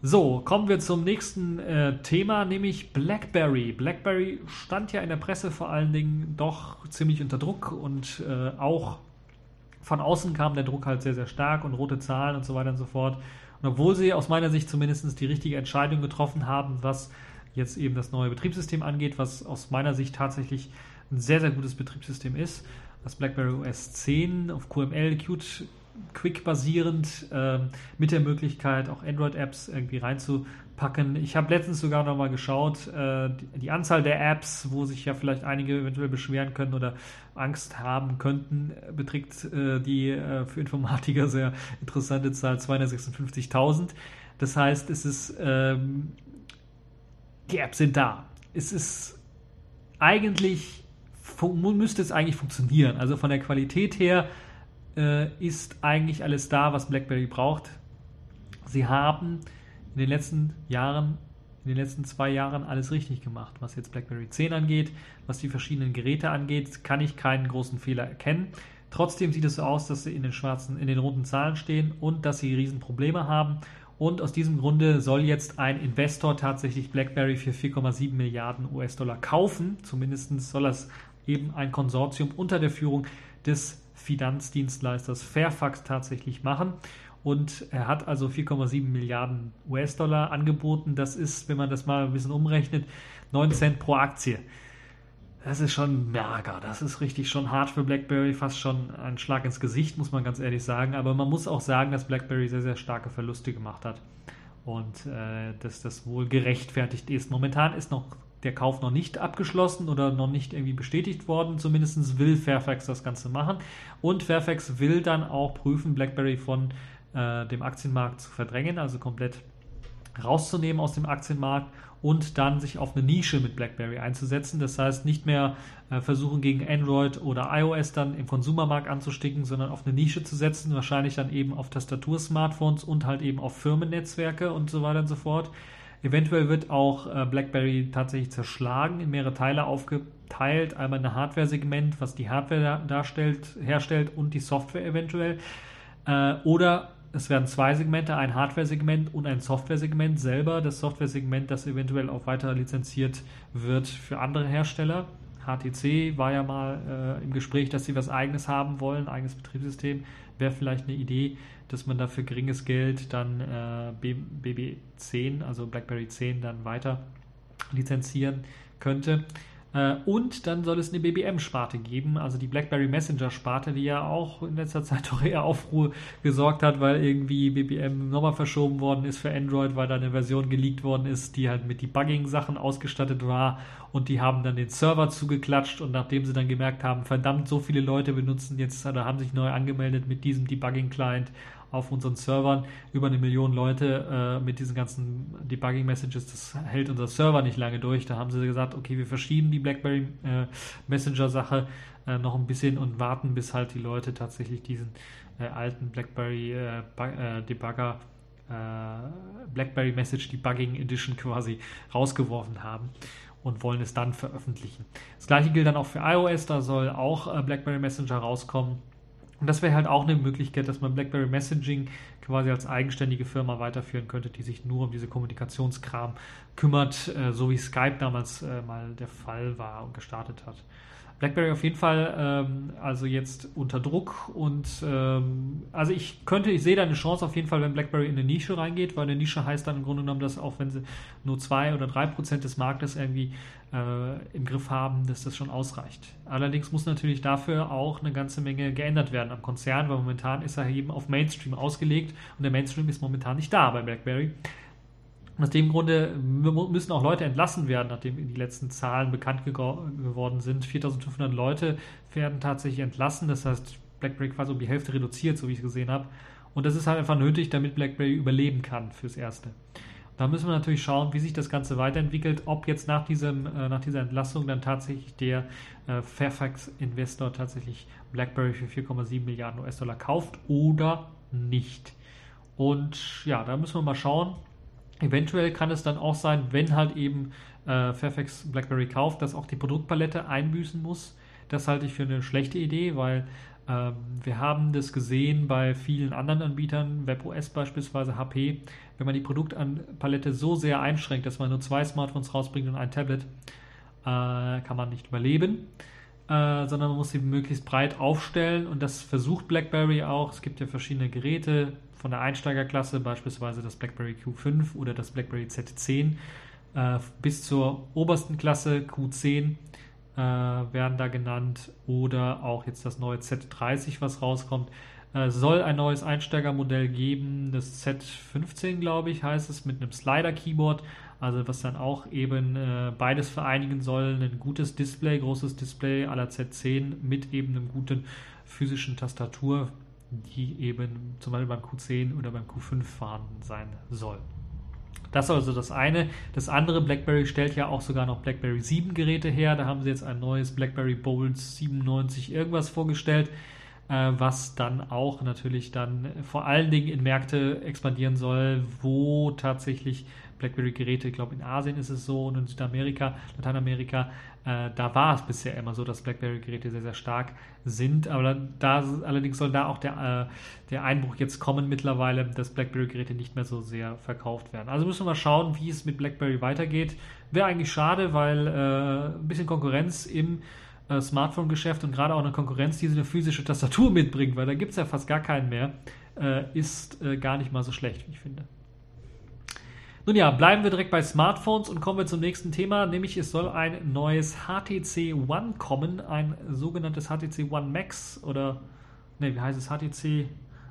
So, kommen wir zum nächsten äh, Thema, nämlich BlackBerry. BlackBerry stand ja in der Presse vor allen Dingen doch ziemlich unter Druck und äh, auch von außen kam der Druck halt sehr, sehr stark und rote Zahlen und so weiter und so fort. Und obwohl sie aus meiner Sicht zumindest die richtige Entscheidung getroffen haben, was jetzt eben das neue Betriebssystem angeht, was aus meiner Sicht tatsächlich ein sehr, sehr gutes Betriebssystem ist, das BlackBerry OS 10 auf QML, Qt Quick basierend äh, mit der Möglichkeit auch Android-Apps irgendwie reinzupacken. Ich habe letztens sogar noch mal geschaut, äh, die, die, Anzahl der Apps, wo sich ja vielleicht einige eventuell beschweren können oder Angst haben könnten, beträgt äh, die äh, für Informatiker sehr interessante Zahl 256.000. Das heißt, es ist ähm, die Apps sind da. Es ist eigentlich müsste es eigentlich funktionieren. Also von der Qualität her äh, ist eigentlich alles da, was BlackBerry braucht. Sie haben in den letzten Jahren, in den letzten zwei Jahren alles richtig gemacht. Was jetzt BlackBerry 10 angeht, was die verschiedenen Geräte angeht, kann ich keinen großen Fehler erkennen. Trotzdem sieht es so aus, dass sie in den schwarzen, in den roten Zahlen stehen und dass sie Riesenprobleme haben. Und aus diesem Grunde soll jetzt ein Investor tatsächlich BlackBerry für 4,7 Milliarden US-Dollar kaufen. Zumindest soll das eben ein Konsortium unter der Führung des Finanzdienstleisters Fairfax tatsächlich machen. Und er hat also 4,7 Milliarden US-Dollar angeboten. Das ist, wenn man das mal ein bisschen umrechnet, 9 Cent pro Aktie. Das ist schon Merger. Das ist richtig schon hart für BlackBerry, fast schon ein Schlag ins Gesicht, muss man ganz ehrlich sagen. Aber man muss auch sagen, dass BlackBerry sehr, sehr starke Verluste gemacht hat und äh, dass das wohl gerechtfertigt ist. Momentan ist noch der Kauf noch nicht abgeschlossen oder noch nicht irgendwie bestätigt worden. Zumindest will Fairfax das Ganze machen. Und Fairfax will dann auch prüfen, BlackBerry von äh, dem Aktienmarkt zu verdrängen, also komplett rauszunehmen aus dem Aktienmarkt und dann sich auf eine Nische mit BlackBerry einzusetzen. Das heißt, nicht mehr äh, versuchen gegen Android oder iOS dann im Konsumermarkt anzusticken, sondern auf eine Nische zu setzen, wahrscheinlich dann eben auf Tastatur-Smartphones und halt eben auf Firmennetzwerke und so weiter und so fort. Eventuell wird auch äh, BlackBerry tatsächlich zerschlagen, in mehrere Teile aufgeteilt. Einmal ein Hardware-Segment, was die Hardware darstellt, herstellt und die Software eventuell. Äh, oder es werden zwei Segmente, ein Hardware-Segment und ein Software-Segment selber. Das Software-Segment, das eventuell auch weiter lizenziert wird für andere Hersteller. HTC war ja mal äh, im Gespräch, dass sie was eigenes haben wollen, eigenes Betriebssystem. Wäre vielleicht eine Idee dass man da für geringes Geld dann äh, BB10, also BlackBerry 10, dann weiter lizenzieren könnte. Äh, und dann soll es eine BBM-Sparte geben, also die BlackBerry Messenger-Sparte, die ja auch in letzter Zeit doch eher Aufruhr gesorgt hat, weil irgendwie BBM nochmal verschoben worden ist für Android, weil da eine Version geleakt worden ist, die halt mit Debugging-Sachen ausgestattet war und die haben dann den Server zugeklatscht und nachdem sie dann gemerkt haben, verdammt, so viele Leute benutzen jetzt oder haben sich neu angemeldet mit diesem Debugging-Client auf unseren Servern über eine Million Leute äh, mit diesen ganzen Debugging-Messages. Das hält unser Server nicht lange durch. Da haben sie gesagt, okay, wir verschieben die BlackBerry äh, Messenger-Sache äh, noch ein bisschen und warten, bis halt die Leute tatsächlich diesen äh, alten BlackBerry äh, äh, Debugger BlackBerry Message Debugging Edition quasi rausgeworfen haben und wollen es dann veröffentlichen. Das gleiche gilt dann auch für iOS, da soll auch BlackBerry Messenger rauskommen Und das wäre halt auch eine Möglichkeit, dass man BlackBerry Messaging quasi als eigenständige Firma weiterführen könnte, die sich nur um diese Kommunikationskram kümmert, äh, so wie Skype damals äh, mal der Fall war und gestartet hat. BlackBerry auf jeden Fall ähm, also jetzt unter Druck und ähm, also ich könnte, ich sehe da eine Chance auf jeden Fall, wenn BlackBerry in eine Nische reingeht, weil eine Nische heißt dann im Grunde genommen, dass auch wenn sie nur zwei oder drei Prozent des Marktes irgendwie äh, im Griff haben, dass das schon ausreicht. Allerdings muss natürlich dafür auch eine ganze Menge geändert werden am Konzern, weil momentan ist er eben auf Mainstream ausgelegt und der Mainstream ist momentan nicht da bei BlackBerry. Aus dem Grunde müssen auch Leute entlassen werden, nachdem die letzten Zahlen bekannt geworden sind. 4500 Leute werden tatsächlich entlassen. Das heißt, BlackBerry quasi um die Hälfte reduziert, so wie ich es gesehen habe. Und das ist halt einfach nötig, damit BlackBerry überleben kann fürs Erste. Da müssen wir natürlich schauen, wie sich das Ganze weiterentwickelt, ob jetzt nach, diesem, äh, nach dieser Entlassung dann tatsächlich der äh, Fairfax-Investor tatsächlich BlackBerry für 4,7 Milliarden US-Dollar kauft oder nicht. Und ja, da müssen wir mal schauen. Eventuell kann es dann auch sein, wenn halt eben äh, Fairfax BlackBerry kauft, dass auch die Produktpalette einbüßen muss. Das halte ich für eine schlechte Idee, weil ähm, wir haben das gesehen bei vielen anderen Anbietern, WebOS beispielsweise, HP, wenn man die Produktpalette so sehr einschränkt, dass man nur zwei Smartphones rausbringt und ein Tablet, äh, kann man nicht überleben. Äh, sondern man muss sie möglichst breit aufstellen und das versucht BlackBerry auch. Es gibt ja verschiedene Geräte, von der Einsteigerklasse, beispielsweise das BlackBerry Q5 oder das BlackBerry Z10, äh, bis zur obersten Klasse Q10 äh, werden da genannt. Oder auch jetzt das neue Z30, was rauskommt. Äh, soll ein neues Einsteigermodell geben, das Z15, glaube ich, heißt es, mit einem Slider-Keyboard, also was dann auch eben äh, beides vereinigen soll, ein gutes Display, großes Display aller Z10 mit eben einem guten physischen Tastatur die eben zum Beispiel beim Q10 oder beim Q5 vorhanden sein soll. Das ist also das eine. Das andere, BlackBerry stellt ja auch sogar noch BlackBerry 7 Geräte her. Da haben sie jetzt ein neues BlackBerry Bold 97 irgendwas vorgestellt, äh, was dann auch natürlich dann vor allen Dingen in Märkte expandieren soll, wo tatsächlich BlackBerry-Geräte, ich glaube in Asien ist es so und in Südamerika, Lateinamerika, äh, da war es bisher immer so, dass BlackBerry-Geräte sehr, sehr stark sind. Aber da allerdings soll da auch der, äh, der Einbruch jetzt kommen mittlerweile, dass BlackBerry-Geräte nicht mehr so sehr verkauft werden. Also müssen wir mal schauen, wie es mit BlackBerry weitergeht. Wäre eigentlich schade, weil äh, ein bisschen Konkurrenz im äh, Smartphone-Geschäft und gerade auch eine Konkurrenz, die eine physische Tastatur mitbringt, weil da gibt es ja fast gar keinen mehr, äh, ist äh, gar nicht mal so schlecht, wie ich finde. Nun ja, bleiben wir direkt bei Smartphones und kommen wir zum nächsten Thema, nämlich es soll ein neues HTC One kommen, ein sogenanntes HTC One Max oder, ne, wie heißt es, HTC,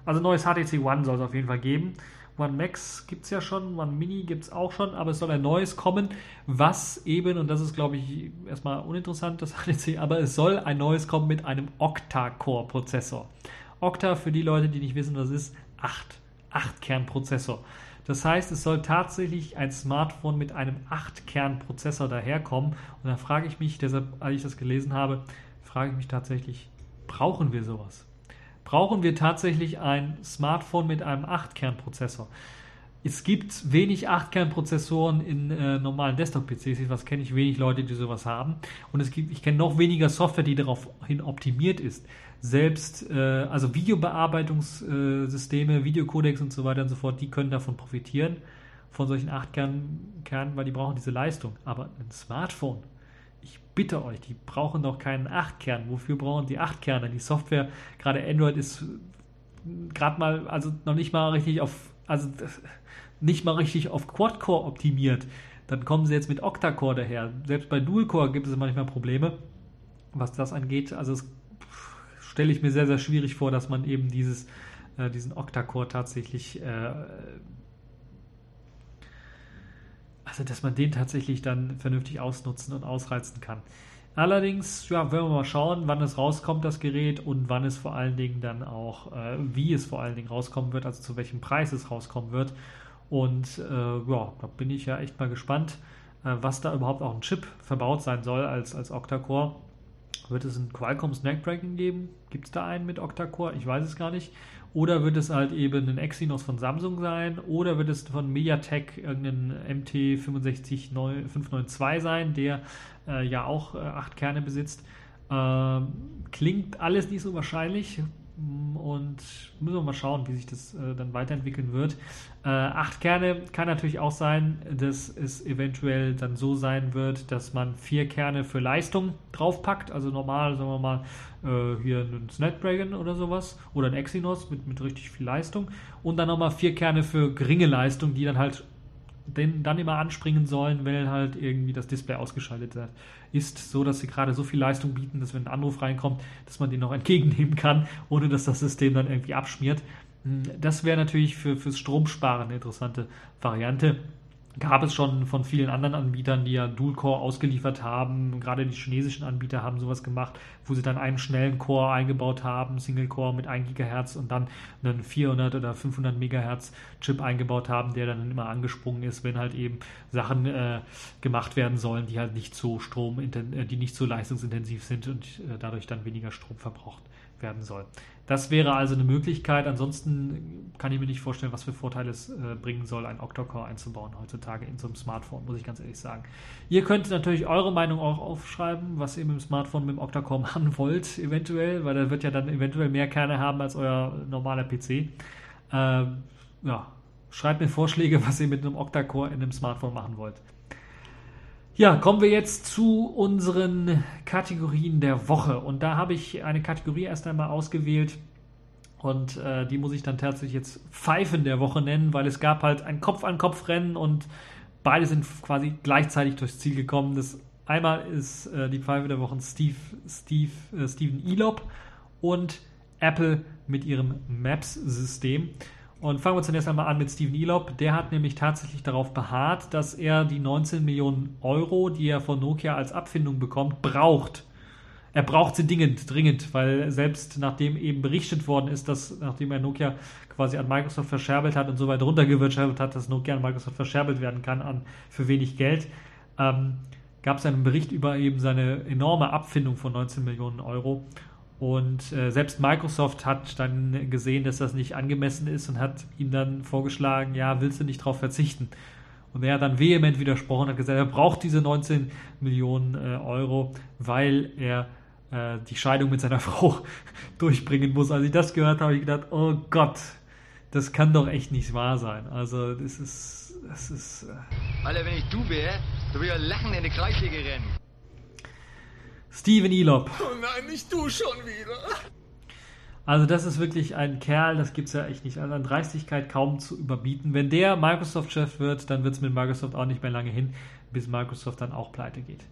also neues HTC One soll es auf jeden Fall geben. One Max gibt es ja schon, One Mini gibt es auch schon, aber es soll ein neues kommen, was eben, und das ist glaube ich erstmal uninteressant, das HTC, aber es soll ein neues kommen mit einem Octa-Core-Prozessor. Octa, für die Leute, die nicht wissen, was ist, 8, 8-Kern-Prozessor. Das heißt, es soll tatsächlich ein Smartphone mit einem 8-Kern-Prozessor daherkommen. Und da frage ich mich, deshalb, als ich das gelesen habe, frage ich mich tatsächlich, brauchen wir sowas? Brauchen wir tatsächlich ein Smartphone mit einem 8-Kern-Prozessor? Es gibt wenig 8-Kern-Prozessoren in äh, normalen Desktop-PCs, was kenne ich wenig Leute, die sowas haben. Und es gibt, ich kenne noch weniger Software, die daraufhin optimiert ist selbst, äh, also Videobearbeitungssysteme, Videocodecs und so weiter und so fort, die können davon profitieren, von solchen 8 Kernen, Kernen, weil die brauchen diese Leistung. Aber ein Smartphone, ich bitte euch, die brauchen doch keinen 8-Kern. Wofür brauchen die 8 Kerne? Die Software, gerade Android ist gerade mal, also noch nicht mal richtig auf, also nicht mal richtig auf Quad-Core optimiert. Dann kommen sie jetzt mit Octa-Core daher. Selbst bei Dual-Core gibt es manchmal Probleme, was das angeht. Also es stelle ich mir sehr, sehr schwierig vor, dass man eben dieses, äh, diesen Octa-Core tatsächlich, äh, also dass man den tatsächlich dann vernünftig ausnutzen und ausreizen kann. Allerdings, ja, werden wir mal schauen, wann es rauskommt, das Gerät, und wann es vor allen Dingen dann auch, äh, wie es vor allen Dingen rauskommen wird, also zu welchem Preis es rauskommen wird. Und äh, ja, da bin ich ja echt mal gespannt, äh, was da überhaupt auch ein Chip verbaut sein soll als, als Octa-Core. Wird es einen Qualcomm Snapdragon geben? Gibt es da einen mit Octa-Core? Ich weiß es gar nicht. Oder wird es halt eben ein Exynos von Samsung sein? Oder wird es von MediaTek irgendein MT65592 sein, der äh, ja auch äh, acht Kerne besitzt? Ähm, klingt alles nicht so wahrscheinlich. Und müssen wir mal schauen, wie sich das äh, dann weiterentwickeln wird. Äh, acht Kerne kann natürlich auch sein, dass es eventuell dann so sein wird, dass man vier Kerne für Leistung draufpackt. Also normal, sagen wir mal, äh, hier ein Snapdragon oder sowas oder ein Exynos mit, mit richtig viel Leistung. Und dann nochmal vier Kerne für geringe Leistung, die dann halt den, dann immer anspringen sollen, wenn halt irgendwie das Display ausgeschaltet ist, so dass sie gerade so viel Leistung bieten, dass wenn ein Anruf reinkommt, dass man den noch entgegennehmen kann, ohne dass das System dann irgendwie abschmiert. Hm, das wäre natürlich für, fürs Stromsparen eine interessante Variante gab es schon von vielen anderen Anbietern, die ja Dual-Core ausgeliefert haben. Gerade die chinesischen Anbieter haben sowas gemacht, wo sie dann einen schnellen Core eingebaut haben, Single-Core mit 1 GHz und dann einen 400 oder 500 MHz Chip eingebaut haben, der dann immer angesprungen ist, wenn halt eben Sachen äh, gemacht werden sollen, die halt nicht so Strom, äh, die nicht so leistungsintensiv sind und äh, dadurch dann weniger Strom verbraucht werden soll. Das wäre also eine Möglichkeit. Ansonsten kann ich mir nicht vorstellen, was für Vorteile es äh, bringen soll, einen Octa-Core einzubauen heutzutage in so einem Smartphone, muss ich ganz ehrlich sagen. Ihr könnt natürlich eure Meinung auch aufschreiben, was ihr mit dem Smartphone mit dem Octa-Core machen wollt, eventuell, weil der wird ja dann eventuell mehr Kerne haben als euer normaler PC. Ähm, ja, schreibt mir Vorschläge, was ihr mit einem Octa-Core in einem Smartphone machen wollt. Ja, kommen wir jetzt zu unseren Kategorien der Woche. Und da habe ich eine Kategorie erst einmal ausgewählt. Und äh, die muss ich dann tatsächlich jetzt Pfeifen der Woche nennen, weil es gab halt ein Kopf-an-Kopf-Rennen und beide sind quasi gleichzeitig durchs Ziel gekommen. Das einmal ist äh, die Pfeife der Woche Steve, Steve, äh, Steven Elop und Apple mit ihrem Maps-System. Und fangen wir zunächst einmal an mit Steven Elop. Der hat nämlich tatsächlich darauf beharrt, dass er die 19 Millionen Euro, die er von Nokia als Abfindung bekommt, braucht. Er braucht sie dringend, dringend, weil selbst nachdem eben berichtet worden ist, dass nachdem er Nokia quasi an Microsoft verscherbelt hat und so weit runtergewirtschaftet hat, dass Nokia an Microsoft verscherbelt werden kann an, für wenig Geld, ähm, gab es einen Bericht über eben seine enorme Abfindung von 19 Millionen Euro. Und äh, selbst Microsoft hat dann gesehen, dass das nicht angemessen ist und hat ihm dann vorgeschlagen, ja, willst du nicht darauf verzichten? Und er hat dann vehement widersprochen, und hat gesagt, er braucht diese 19 Millionen äh, Euro, weil er äh, die Scheidung mit seiner Frau durchbringen muss. Als ich das gehört habe, habe ich gedacht, oh Gott, das kann doch echt nicht wahr sein. Also das ist, das ist. Äh Alter, wenn ich du wäre, so würde ich lachen in die Kreissäge rennen. Steven Elop. Oh nein, nicht du schon wieder. Also das ist wirklich ein Kerl, das gibt es ja echt nicht. Also an Dreistigkeit kaum zu überbieten. Wenn der Microsoft-Chef wird, dann wird es mit Microsoft auch nicht mehr lange hin, bis Microsoft dann auch pleite geht.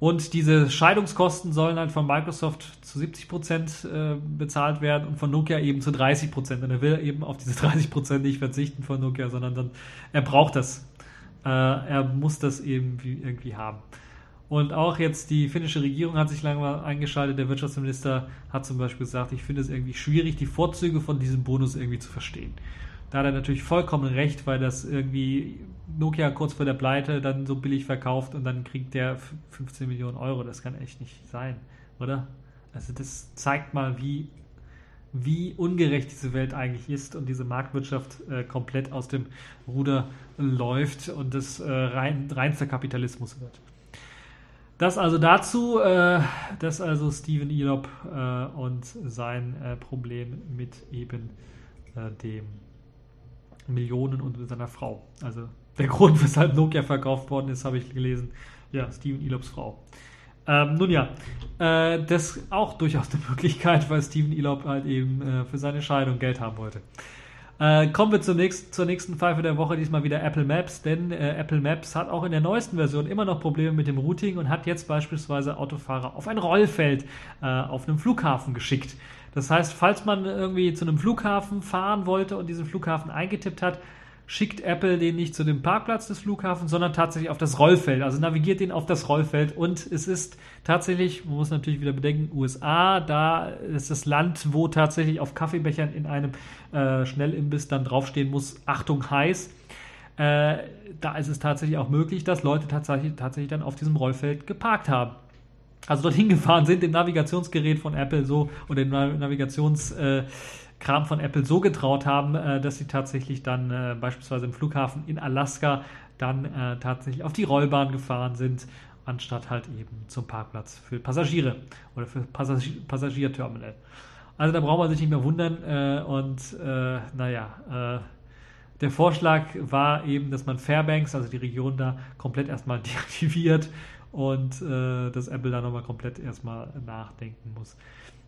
Und diese Scheidungskosten sollen halt von Microsoft zu 70 Prozent äh, bezahlt werden und von Nokia eben zu 30 Prozent. Und er will eben auf diese 30 Prozent nicht verzichten von Nokia, sondern dann, er braucht das. Äh, er muss das eben irgendwie haben. Und auch jetzt die finnische Regierung hat sich lange eingeschaltet. Der Wirtschaftsminister hat zum Beispiel gesagt, ich finde es irgendwie schwierig, die Vorzüge von diesem Bonus irgendwie zu verstehen. Da hat er natürlich vollkommen recht, weil das irgendwie Nokia kurz vor der Pleite dann so billig verkauft und dann kriegt der 15 Millionen Euro. Das kann echt nicht sein, oder? Also das zeigt mal, wie, wie ungerecht diese Welt eigentlich ist und diese Marktwirtschaft äh, komplett aus dem Ruder läuft und das äh, rein, reinster Kapitalismus wird. Das also dazu, äh, das also Steven Elop äh, und sein äh, Problem mit eben äh, dem Millionen und seiner Frau. Also der Grund, weshalb Nokia verkauft worden ist, habe ich gelesen. Ja, Steven Elops Frau. Ähm, nun ja, äh, das auch durchaus eine Möglichkeit, weil Steven Elop halt eben äh, für seine Scheidung Geld haben wollte. Äh, kommen wir zum nächsten, zur nächsten Pfeife der Woche, diesmal wieder Apple Maps, denn äh, Apple Maps hat auch in der neuesten Version immer noch Probleme mit dem Routing und hat jetzt beispielsweise Autofahrer auf ein Rollfeld äh, auf einem Flughafen geschickt. Das heißt, falls man irgendwie zu einem Flughafen fahren wollte und diesen Flughafen eingetippt hat, schickt Apple den nicht zu dem Parkplatz des Flughafens, sondern tatsächlich auf das Rollfeld. Also navigiert den auf das Rollfeld und es ist tatsächlich, man muss natürlich wieder bedenken, USA, da ist das Land, wo tatsächlich auf Kaffeebechern in einem äh, Schnellimbiss dann draufstehen muss, Achtung heiß. Äh, da ist es tatsächlich auch möglich, dass Leute tatsächlich, tatsächlich dann auf diesem Rollfeld geparkt haben. Also dorthin gefahren sind, dem Navigationsgerät von Apple so und dem Navigations äh, Kram von Apple so getraut haben, äh, dass sie tatsächlich dann äh, beispielsweise im Flughafen in Alaska dann äh, tatsächlich auf die Rollbahn gefahren sind, anstatt halt eben zum Parkplatz für Passagiere oder für Passagier Passagierterminal. Also da braucht man sich nicht mehr wundern. Und naja, der Vorschlag war eben, dass man Fairbanks, also die Region da, komplett erstmal deaktiviert und äh, dass Apple da nochmal komplett erstmal nachdenken muss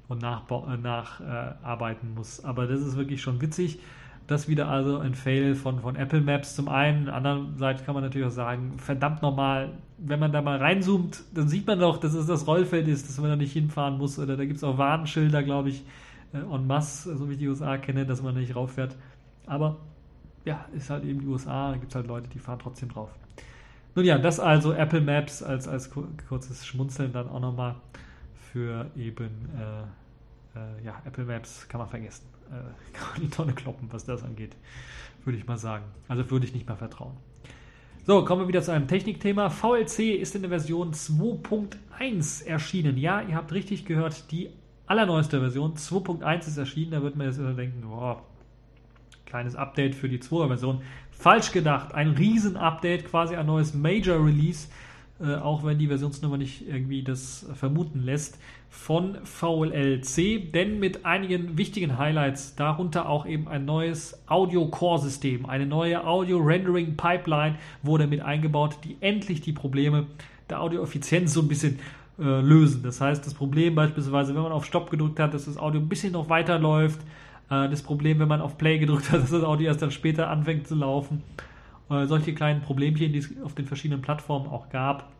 und nacharbeiten nach, äh, muss. Aber das ist wirklich schon witzig. Das wieder also ein Fail von, von Apple Maps zum einen. Andererseits kann man natürlich auch sagen, verdammt nochmal, wenn man da mal reinzoomt, dann sieht man doch, dass es das Rollfeld ist, dass man da nicht hinfahren muss. Oder da gibt es auch Warnschilder, glaube ich, äh, en masse, so wie ich die USA kenne, dass man nicht rauffährt. Aber ja, ist halt eben die USA, da gibt es halt Leute, die fahren trotzdem drauf. Nun ja, das also Apple Maps als, als kurzes Schmunzeln dann auch nochmal für eben äh, äh, ja, Apple Maps kann man vergessen. Äh, kann man die Tonne kloppen, was das angeht, würde ich mal sagen. Also würde ich nicht mehr vertrauen. So, kommen wir wieder zu einem Technikthema. VLC ist in der Version 2.1 erschienen. Ja, ihr habt richtig gehört, die allerneueste Version 2.1 ist erschienen. Da wird man jetzt denken, boah, kleines Update für die 2er Version. Falsch gedacht, ein Riesen-Update, quasi ein neues Major-Release, äh, auch wenn die Versionsnummer nicht irgendwie das vermuten lässt, von VLC, denn mit einigen wichtigen Highlights, darunter auch eben ein neues Audio-Core-System, eine neue Audio-Rendering-Pipeline wurde mit eingebaut, die endlich die Probleme der Audioeffizienz so ein bisschen äh, lösen. Das heißt, das Problem beispielsweise, wenn man auf Stopp gedrückt hat, dass das Audio ein bisschen noch weiterläuft. Äh, das Problem, wenn man auf Play gedrückt hat, dass das Audio erst dann später anfängt zu laufen. Äh, solche kleinen Problemchen, die es auf den verschiedenen Plattformen auch gab,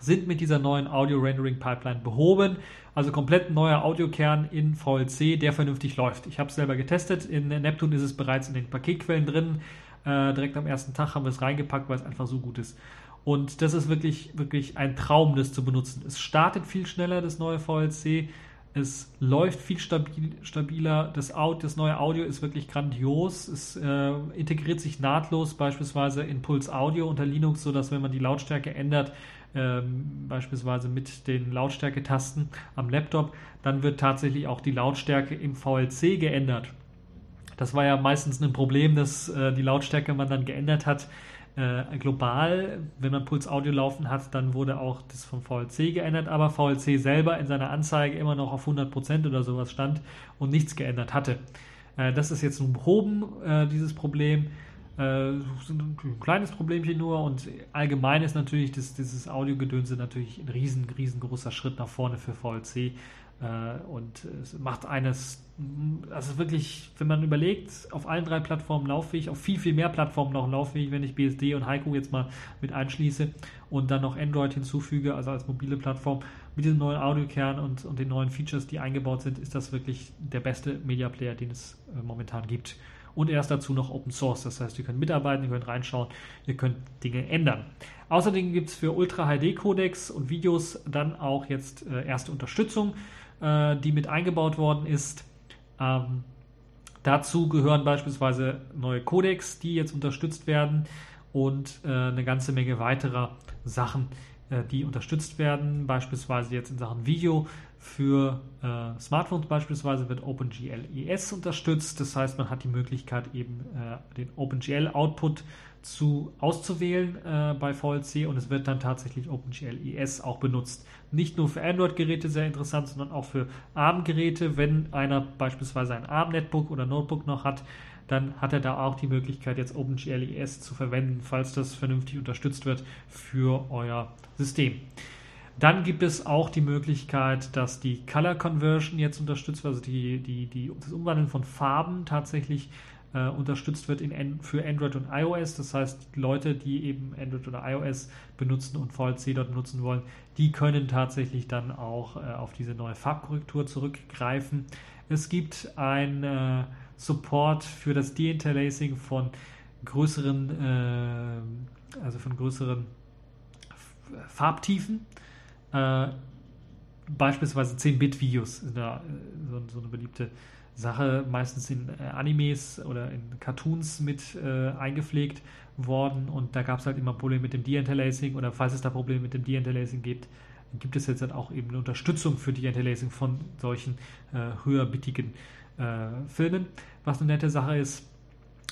sind mit dieser neuen Audio-Rendering-Pipeline behoben. Also komplett neuer Audiokern in VLC, der vernünftig läuft. Ich habe es selber getestet. In Neptune ist es bereits in den Paketquellen drin. Äh, direkt am ersten Tag haben wir es reingepackt, weil es einfach so gut ist. Und das ist wirklich, wirklich ein Traum, das zu benutzen. Es startet viel schneller, das neue VLC. Es läuft viel stabil, stabiler. Das, Audio, das neue Audio ist wirklich grandios. Es äh, integriert sich nahtlos beispielsweise in Pulse Audio unter Linux, sodass wenn man die Lautstärke ändert, ähm, beispielsweise mit den Lautstärketasten am Laptop, dann wird tatsächlich auch die Lautstärke im VLC geändert. Das war ja meistens ein Problem, dass äh, die Lautstärke man dann geändert hat äh, global, wenn man Puls Audio laufen hat, dann wurde auch das vom VLC geändert, aber VLC selber in seiner Anzeige immer noch auf 100% oder sowas stand und nichts geändert hatte. Äh, das ist jetzt nun behoben, äh, dieses Problem. Äh, ein kleines Problemchen nur und allgemein ist natürlich das, dieses Audiogedönse natürlich ein riesen, riesengroßer Schritt nach vorne für VLC. Äh, und es macht eines, also wirklich, wenn man überlegt, auf allen drei Plattformen lauffähig, auf viel, viel mehr Plattformen noch lauffähig, wenn ich BSD und Heiko jetzt mal mit einschließe und dann noch Android hinzufüge, also als mobile Plattform, mit diesem neuen Audiokern und, und den neuen Features, die eingebaut sind, ist das wirklich der beste Media Player, den es äh, momentan gibt. Und er ist dazu noch Open Source, das heißt, ihr könnt mitarbeiten, ihr könnt reinschauen, ihr könnt Dinge ändern. Außerdem gibt es für Ultra HD Codecs und Videos dann auch jetzt äh, erste Unterstützung äh, die mit eingebaut worden ist. Ähm, dazu gehören beispielsweise neue Codecs, die jetzt unterstützt werden und äh, eine ganze Menge weiterer Sachen, äh, die unterstützt werden. Beispielsweise jetzt in Sachen Video für äh, Smartphones beispielsweise wird OpenGL ES unterstützt. Das heißt, man hat die Möglichkeit eben äh, den OpenGL Output zu auszuwählen äh, bei VLC und es wird dann tatsächlich OpenGL ES auch benutzt. Nicht nur für Android-Geräte sehr interessant, sondern auch für ARM-Geräte. Wenn einer beispielsweise ein ARM-Netbook oder Notebook noch hat, dann hat er da auch die Möglichkeit, jetzt OpenGL ES zu verwenden, falls das vernünftig unterstützt wird für euer System. Dann gibt es auch die Möglichkeit, dass die Color Conversion jetzt unterstützt wird, also die, die, die, das Umwandeln von Farben tatsächlich äh, unterstützt wird in, für Android und iOS. Das heißt, Leute, die eben Android oder iOS benutzen und VLC dort nutzen wollen, die können tatsächlich dann auch äh, auf diese neue Farbkorrektur zurückgreifen. Es gibt ein äh, Support für das Deinterlacing von größeren, äh, also von größeren Farbtiefen. Äh, beispielsweise 10-Bit-Videos sind da äh, so, so eine beliebte Sache meistens in äh, Animes oder in Cartoons mit äh, eingepflegt worden und da gab es halt immer Probleme mit dem De-Interlacing oder falls es da Probleme mit dem De-Interlacing gibt, gibt es jetzt halt auch eben eine Unterstützung für De-Interlacing von solchen äh, höherbittigen äh, Filmen, was eine nette Sache ist.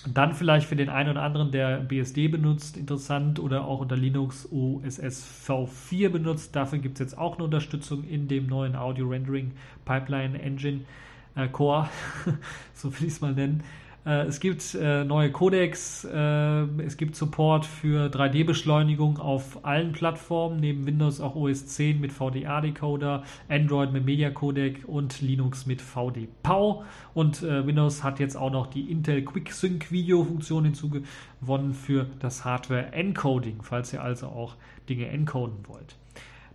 Dann vielleicht für den einen oder anderen, der BSD benutzt, interessant oder auch unter Linux OSS V4 benutzt. Dafür gibt es jetzt auch eine Unterstützung in dem neuen Audio Rendering Pipeline Engine. äh, Core, so will ich es mal nennen. Äh, es gibt äh, neue Codecs, äh, es gibt Support für 3D-Beschleunigung auf allen Plattformen, neben Windows auch OS 10 mit VDA-Decoder, Android mit Media Codec und Linux mit VD-POW. Und Windows hat jetzt auch noch die Intel QuickSync Video-Funktion hinzugewonnen für das Hardware-Encoding, falls ihr also auch Dinge encoden wollt.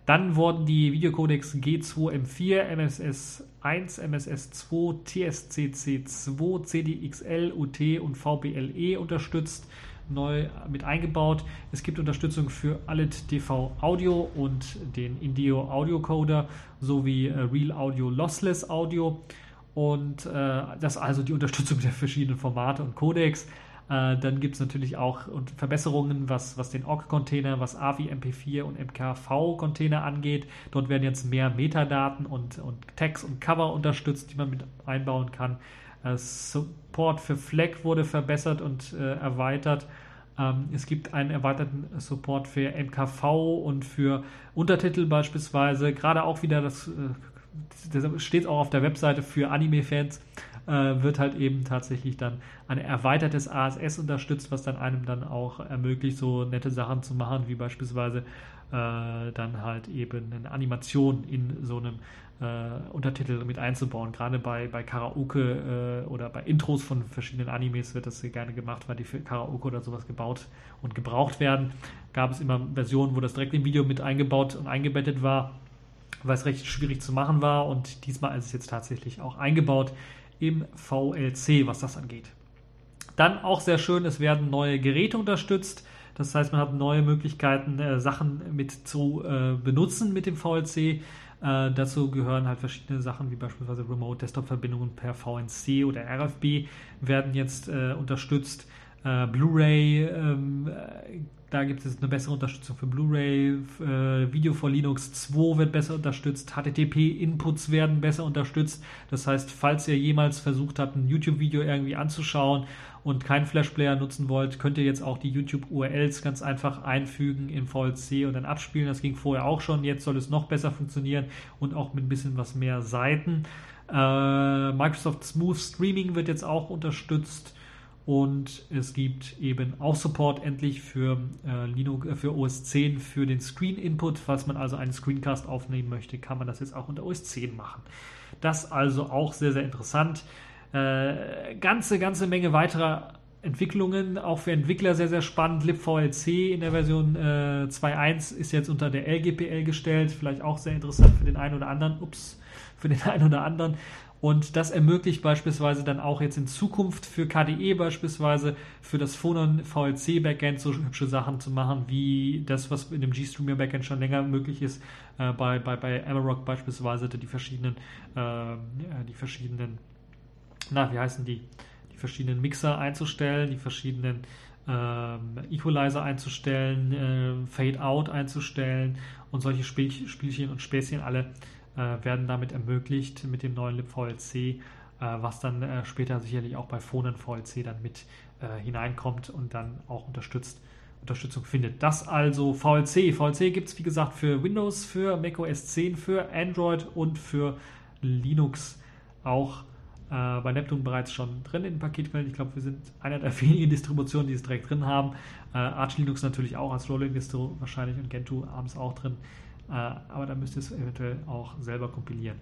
Dann wurden die Videocodecs G2M4, MSS1, MSS2, TSCC2, CDXL, UT und VBLE unterstützt, neu mit eingebaut. Es gibt Unterstützung für ALIT TV Audio und den Indio Audio Coder sowie äh, Real Audio Lossless Audio. Und äh, das also die Unterstützung der verschiedenen Formate und Codecs. Äh, dann gibt es natürlich auch Verbesserungen, was, was den OGG-Container, was AVI MP4 und MKV-Container angeht. Dort werden jetzt mehr Metadaten und, und Tags und Cover unterstützt, die man mit einbauen kann. Äh, Support für FLAG wurde verbessert und äh, erweitert. Ähm, es gibt einen erweiterten Support für MKV und für Untertitel beispielsweise. Gerade auch wieder das, äh, das steht auch auf der Webseite für Anime-Fans wird halt eben tatsächlich dann ein erweitertes ASS unterstützt, was dann einem dann auch ermöglicht, so nette Sachen zu machen, wie beispielsweise äh, dann halt eben eine Animation in so einem äh, Untertitel mit einzubauen. Gerade bei, bei Karaoke äh, oder bei Intros von verschiedenen Animes wird das gerne gemacht, weil die für Karaoke oder sowas gebaut und gebraucht werden. Gab es immer Versionen, wo das direkt im Video mit eingebaut und eingebettet war, weil es recht schwierig zu machen war und diesmal ist es jetzt tatsächlich auch eingebaut im VLC, was das angeht. Dann auch sehr schön, es werden neue Geräte unterstützt. Das heißt, man hat neue Möglichkeiten, äh, Sachen mit zu äh, benutzen mit dem VLC. Äh, dazu gehören halt verschiedene Sachen wie beispielsweise Remote Desktop-Verbindungen per VNC oder RFB werden jetzt äh, unterstützt. Äh, Blu-ray ähm, da gibt es eine bessere Unterstützung für Blu-ray, äh, Video for Linux 2 wird besser unterstützt, HTTP-Inputs werden besser unterstützt. Das heißt, falls ihr jemals versucht habt, ein YouTube-Video irgendwie anzuschauen und keinen Flash-Player nutzen wollt, könnt ihr jetzt auch die YouTube-URLs ganz einfach einfügen in VLC und dann abspielen. Das ging vorher auch schon, jetzt soll es noch besser funktionieren und auch mit ein bisschen was mehr Seiten. Äh, Microsoft Smooth Streaming wird jetzt auch unterstützt. Und es gibt eben auch Support endlich für, äh, Linux, äh, für OS 10 für den Screen Input. Falls man also einen Screencast aufnehmen möchte, kann man das jetzt auch unter OS 10 machen. Das also auch sehr, sehr interessant. Äh, ganze, ganze Menge weiterer Entwicklungen, auch für Entwickler sehr, sehr spannend. libVLC in der Version äh, 2.1 ist jetzt unter der LGPL gestellt. Vielleicht auch sehr interessant für den einen oder anderen. Ups, für den einen oder anderen. Und das ermöglicht beispielsweise dann auch jetzt in Zukunft für KDE beispielsweise für das Phonon VLC Backend so hübsche Sachen zu machen, wie das, was in dem GStreamer Backend schon länger möglich ist, äh, bei, bei, bei Amarok beispielsweise die verschiedenen, äh, die verschiedenen, na, wie heißen die? Die verschiedenen Mixer einzustellen, die verschiedenen ähm, Equalizer einzustellen, äh, Fade Out einzustellen und solche Spiel Spielchen und Späßchen alle äh, werden damit ermöglicht mit dem neuen libVLC, äh, was dann äh, später sicherlich auch bei Phonen VLC dann mit äh, hineinkommt und dann auch unterstützt, Unterstützung findet. Das also VLC. VLC gibt es wie gesagt für Windows, für macOS 10, für Android und für Linux auch äh, bei Neptune bereits schon drin in Paketquellen. Ich glaube, wir sind einer der wenigen Distributionen, die es direkt drin haben. Äh, Arch Linux natürlich auch als Rolling-Distro wahrscheinlich und Gentoo abends auch drin. Äh, aber da müsst ihr es eventuell auch selber kompilieren.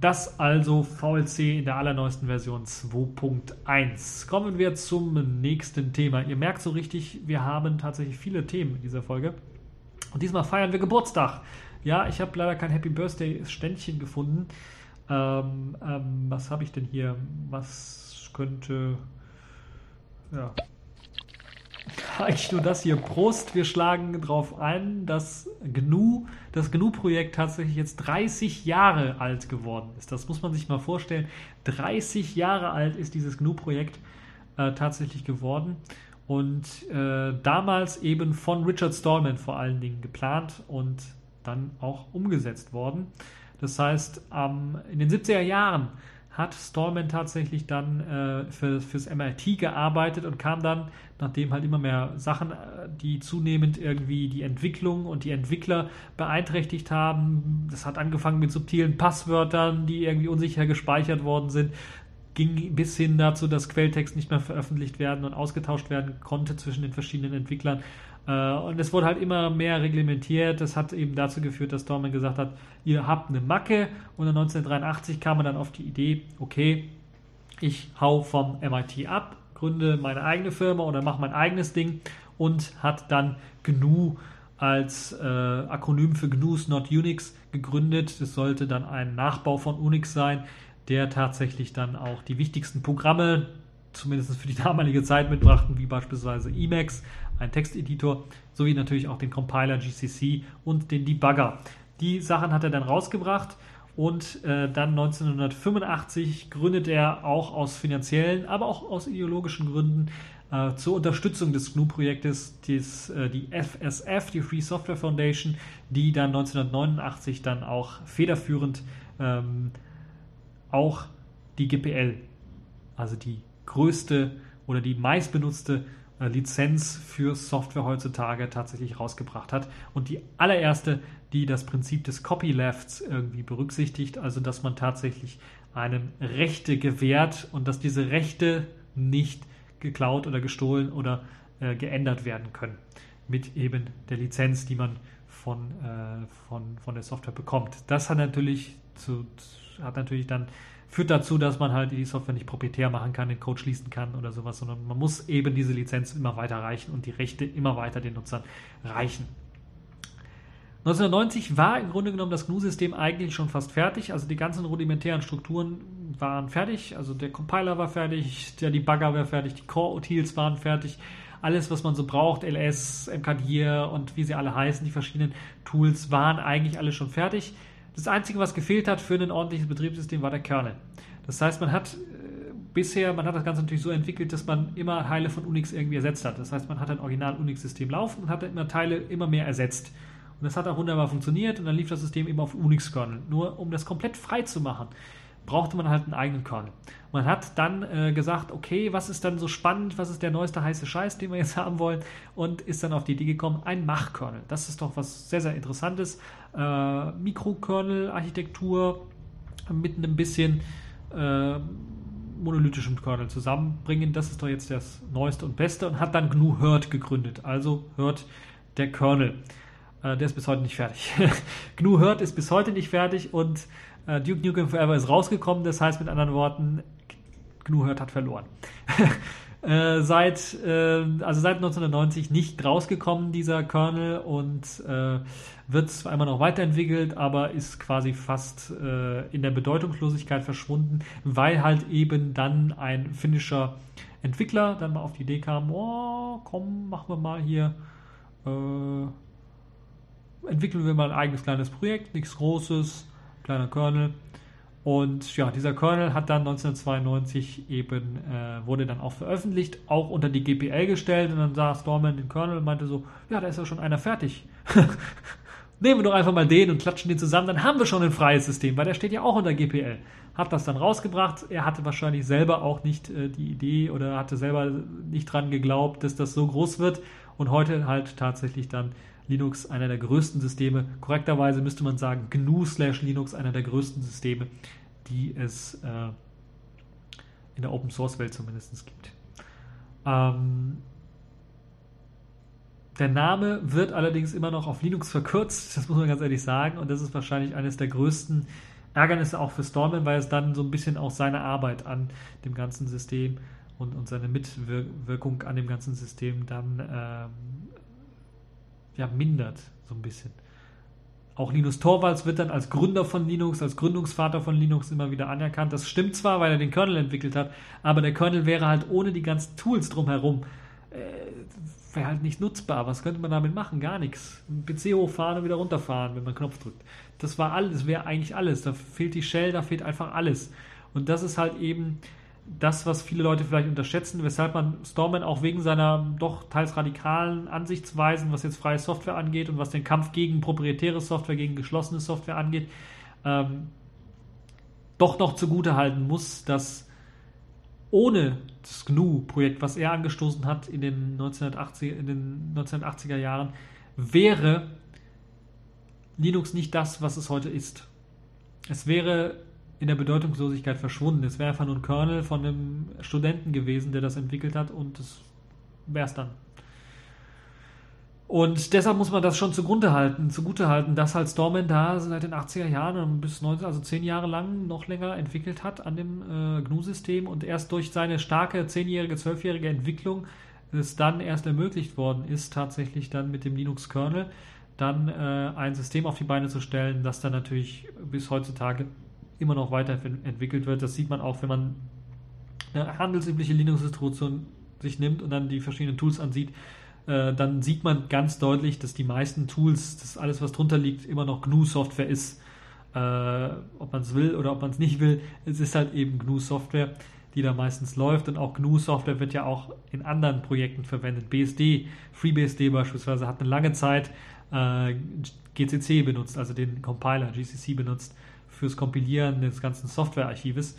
Das also VLC in der allerneuesten Version 2.1. Kommen wir zum nächsten Thema. Ihr merkt so richtig, wir haben tatsächlich viele Themen in dieser Folge. Und diesmal feiern wir Geburtstag. Ja, ich habe leider kein Happy Birthday-Ständchen gefunden. Ähm, ähm, was habe ich denn hier? Was könnte. Ja, eigentlich nur das hier. Prost, wir schlagen darauf ein, dass GNU, das GNU-Projekt tatsächlich jetzt 30 Jahre alt geworden ist. Das muss man sich mal vorstellen. 30 Jahre alt ist dieses GNU-Projekt äh, tatsächlich geworden. Und äh, damals eben von Richard Stallman vor allen Dingen geplant und dann auch umgesetzt worden. Das heißt, ähm, in den 70er Jahren hat Stallman tatsächlich dann äh, für, fürs MIT gearbeitet und kam dann, nachdem halt immer mehr Sachen, äh, die zunehmend irgendwie die Entwicklung und die Entwickler beeinträchtigt haben. Das hat angefangen mit subtilen Passwörtern, die irgendwie unsicher gespeichert worden sind, ging bis hin dazu, dass Quelltext nicht mehr veröffentlicht werden und ausgetauscht werden konnte zwischen den verschiedenen Entwicklern. Äh, und es wurde halt immer mehr reglementiert. Das hat eben dazu geführt, dass Dorman gesagt hat, ihr habt eine Macke. Und 1983 kam man dann auf die Idee, okay, ich hau vom MIT ab, gründe meine eigene Firma oder mache mein eigenes Ding und hat dann GNU als äh, Akronym für GNU's Not Unix gegründet. Das sollte dann ein Nachbau von Unix sein, der tatsächlich dann auch die wichtigsten Programme, zumindest für die damalige Zeit mitbrachten, wie beispielsweise Emacs, ein Texteditor, sowie natürlich auch den Compiler GCC und den Debugger. Die Sachen hat er dann rausgebracht und äh, dann 1985 gründet er auch aus finanziellen, aber auch aus ideologischen Gründen äh, zur Unterstützung des GNU-Projektes äh, die FSF, die Free Software Foundation, die dann 1989 dann auch federführend ähm, auch die GPL, also die größte oder die meistbenutzte Lizenz für Software heutzutage tatsächlich rausgebracht hat. Und die allererste, die das Prinzip des Copylefts irgendwie berücksichtigt, also dass man tatsächlich einem Rechte gewährt und dass diese Rechte nicht geklaut oder gestohlen oder äh, geändert werden können mit eben der Lizenz, die man von, äh, von, von der Software bekommt. Das hat natürlich, zu, hat natürlich dann führt dazu, dass man halt die Software nicht proprietär machen kann, den Code schließen kann oder sowas, sondern man muss eben diese Lizenz immer weiter reichen und die Rechte immer weiter den Nutzern reichen. 1990 war im Grunde genommen das GNU-System eigentlich schon fast fertig, also die ganzen rudimentären Strukturen waren fertig, also der Compiler war fertig, der Debugger war fertig, die Core-Utils waren fertig, alles, was man so braucht, LS, MKDIR und wie sie alle heißen, die verschiedenen Tools waren eigentlich alle schon fertig. Das Einzige, was gefehlt hat für ein ordentliches Betriebssystem, war der Kernel. Das heißt, man hat äh, bisher, man hat das Ganze natürlich so entwickelt, dass man immer Teile von Unix irgendwie ersetzt hat. Das heißt, man hat ein Original-Unix-System laufen und hat immer Teile immer mehr ersetzt. Und das hat auch wunderbar funktioniert und dann lief das System eben auf Unix-Kernel. Nur um das komplett frei zu machen, brauchte man halt einen eigenen Kernel. Man hat dann äh, gesagt, okay, was ist dann so spannend, was ist der neueste heiße Scheiß, den wir jetzt haben wollen und ist dann auf die Idee gekommen, ein Mach-Kernel. Das ist doch was sehr, sehr Interessantes. Äh, Mikrokernel-Architektur mit einem bisschen äh, monolithischem Kernel zusammenbringen. Das ist doch jetzt das Neueste und Beste und hat dann GNU Hurt gegründet. Also Hurt der Kernel. Äh, der ist bis heute nicht fertig. GNU Hurt ist bis heute nicht fertig und äh, Duke Nukem Forever ist rausgekommen, das heißt mit anderen Worten, GNU Hurt hat verloren. äh, seit, äh, also seit 1990 nicht rausgekommen, dieser Kernel, und äh, wird zwar immer noch weiterentwickelt, aber ist quasi fast äh, in der Bedeutungslosigkeit verschwunden, weil halt eben dann ein finnischer Entwickler dann mal auf die Idee kam, oh, komm, machen wir mal hier, äh, entwickeln wir mal ein eigenes kleines Projekt, nichts Großes, kleiner Kernel. Und ja, dieser Kernel hat dann 1992 eben, äh, wurde dann auch veröffentlicht, auch unter die GPL gestellt. Und dann sah Storman den Kernel und meinte so, ja, da ist ja schon einer fertig. Nehmen wir doch einfach mal den und klatschen den zusammen, dann haben wir schon ein freies System, weil der steht ja auch unter GPL. Hat das dann rausgebracht. Er hatte wahrscheinlich selber auch nicht äh, die Idee oder hatte selber nicht dran geglaubt, dass das so groß wird. Und heute halt tatsächlich dann Linux einer der größten Systeme. Korrekterweise müsste man sagen, GNU slash Linux einer der größten Systeme, die es äh, in der Open Source Welt zumindest gibt. Ähm, der Name wird allerdings immer noch auf Linux verkürzt, das muss man ganz ehrlich sagen, und das ist wahrscheinlich eines der größten Ärgernisse auch für Stallman, weil es dann so ein bisschen auch seine Arbeit an dem ganzen System und, und seine Mitwirkung an dem ganzen System dann ähm, ja, mindert, so ein bisschen. Auch Linus Torvalds wird dann als Gründer von Linux, als Gründungsvater von Linux immer wieder anerkannt. Das stimmt zwar, weil er den Kernel entwickelt hat, aber der Kernel wäre halt ohne die ganzen Tools drumherum äh, wäre halt nicht nutzbar. Was könnte man damit machen? Gar nichts. Ein PC hochfahren und wieder runterfahren, wenn man einen Knopf drückt. Das war alles, wäre eigentlich alles. Da fehlt die Shell, da fehlt einfach alles. Und das ist halt eben das, was viele Leute vielleicht unterschätzen, weshalb man Storman auch wegen seiner doch teils radikalen Ansichtsweisen, was jetzt freie Software angeht und was den Kampf gegen proprietäre Software, gegen geschlossene Software angeht, ähm, doch noch zugute halten muss, dass ohne das GNU-Projekt, was er angestoßen hat in den, 1980, in den 1980er Jahren, wäre Linux nicht das, was es heute ist. Es wäre in der Bedeutungslosigkeit verschwunden. Es wäre einfach nur ein Kernel von einem Studenten gewesen, der das entwickelt hat und das wäre es dann. Und deshalb muss man das schon zugrunde halten, zugute halten, dass halt Storman da seit den 80er Jahren bis 19, also 10 Jahre lang noch länger entwickelt hat an dem äh, GNU-System und erst durch seine starke 10-jährige, 12-jährige Entwicklung es dann erst ermöglicht worden ist, tatsächlich dann mit dem Linux-Kernel dann äh, ein System auf die Beine zu stellen, das dann natürlich bis heutzutage immer noch weiterentwickelt wird. Das sieht man auch, wenn man eine handelsübliche Linux-Distribution sich nimmt und dann die verschiedenen Tools ansieht, äh, dann sieht man ganz deutlich, dass die meisten Tools, das alles, was drunter liegt, immer noch GNU-Software ist. Äh, ob man es will oder ob man es nicht will, es ist halt eben GNU-Software, die da meistens läuft. Und auch GNU-Software wird ja auch in anderen Projekten verwendet. BSD, FreeBSD beispielsweise, hat eine lange Zeit äh, GCC benutzt, also den Compiler GCC benutzt fürs Kompilieren des ganzen Softwarearchives.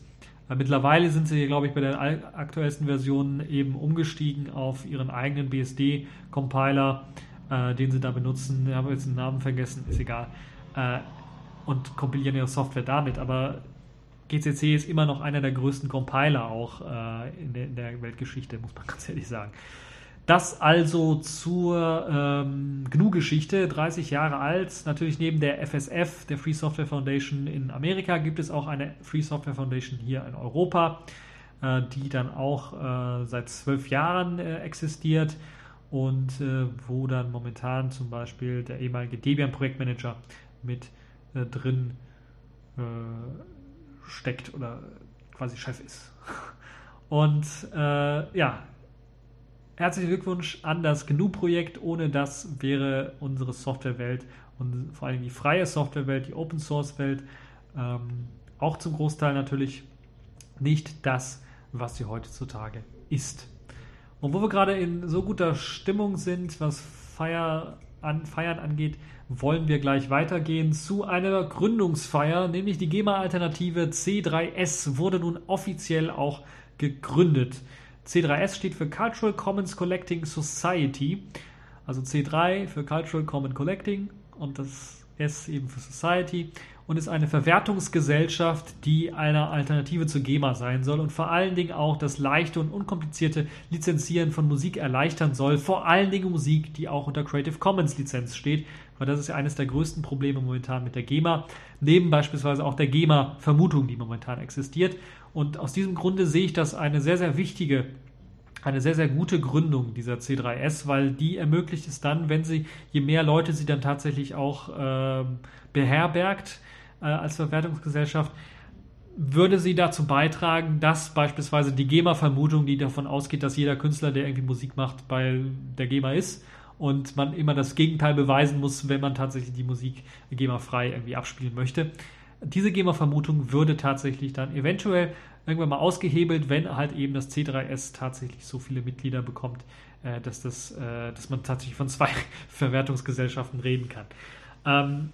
Mittlerweile sind sie, glaube ich, bei der aktuellsten Version eben umgestiegen auf ihren eigenen BSD-Compiler, äh, den sie da benutzen. Ich habe jetzt den Namen vergessen, ist egal. Äh, und kompilieren ihre Software damit. Aber GCC ist immer noch einer der größten Compiler auch äh, in, der, in, der, Weltgeschichte, muss man ganz ehrlich sagen. Das also zur ähm, GNU-Geschichte, 30 Jahre alt. Natürlich neben der FSF, der Free Software Foundation in Amerika, gibt es auch eine Free Software Foundation hier in Europa, äh, die dann auch äh, seit zwölf Jahren äh, existiert und äh, wo dann momentan zum Beispiel der ehemalige Debian-Projektmanager mit äh, drin äh, steckt oder quasi Chef ist. Und ja, Herzlichen Glückwunsch an das GNU-Projekt. Ohne das wäre unsere Softwarewelt und vor allem die freie Softwarewelt, die Open Source Welt, ähm, auch zum Großteil natürlich nicht das, was sie heutzutage ist. Und wo wir gerade in so guter Stimmung sind, was Feier an, Feiern angeht, wollen wir gleich weitergehen zu einer Gründungsfeier, nämlich die GEMA-Alternative C3S wurde nun offiziell auch gegründet. C3S steht für Cultural Commons Collecting Society. Also C3 für Cultural Common Collecting und das S eben für Society und ist eine Verwertungsgesellschaft, die eine Alternative zur GEMA sein soll und vor allen Dingen auch das leichte und unkomplizierte Lizenzieren von Musik erleichtern soll. Vor allen Dingen Musik, die auch unter Creative Commons Lizenz steht, weil das ist ja eines der größten Probleme momentan mit der GEMA, neben beispielsweise auch der GEMA-Vermutung, die momentan existiert. Und aus diesem Grunde sehe ich das eine sehr, sehr wichtige eine sehr, sehr gute Gründung dieser C3S, weil die ermöglicht es dann, wenn sie, je mehr Leute sie dann tatsächlich auch äh, beherbergt äh, als Verwertungsgesellschaft, würde sie dazu beitragen, dass beispielsweise die GEMA-Vermutung, die davon ausgeht, dass jeder Künstler, der irgendwie Musik macht, bei der GEMA ist und man immer das Gegenteil beweisen muss, wenn man tatsächlich die Musik GEMA-frei irgendwie abspielen möchte, diese GEMA-Vermutung würde tatsächlich dann eventuell irgendwann mal ausgehebelt, wenn halt eben das C3S tatsächlich so viele Mitglieder bekommt, äh, dass, das, äh, dass man tatsächlich von zwei Verwertungsgesellschaften reden kann. Ähm,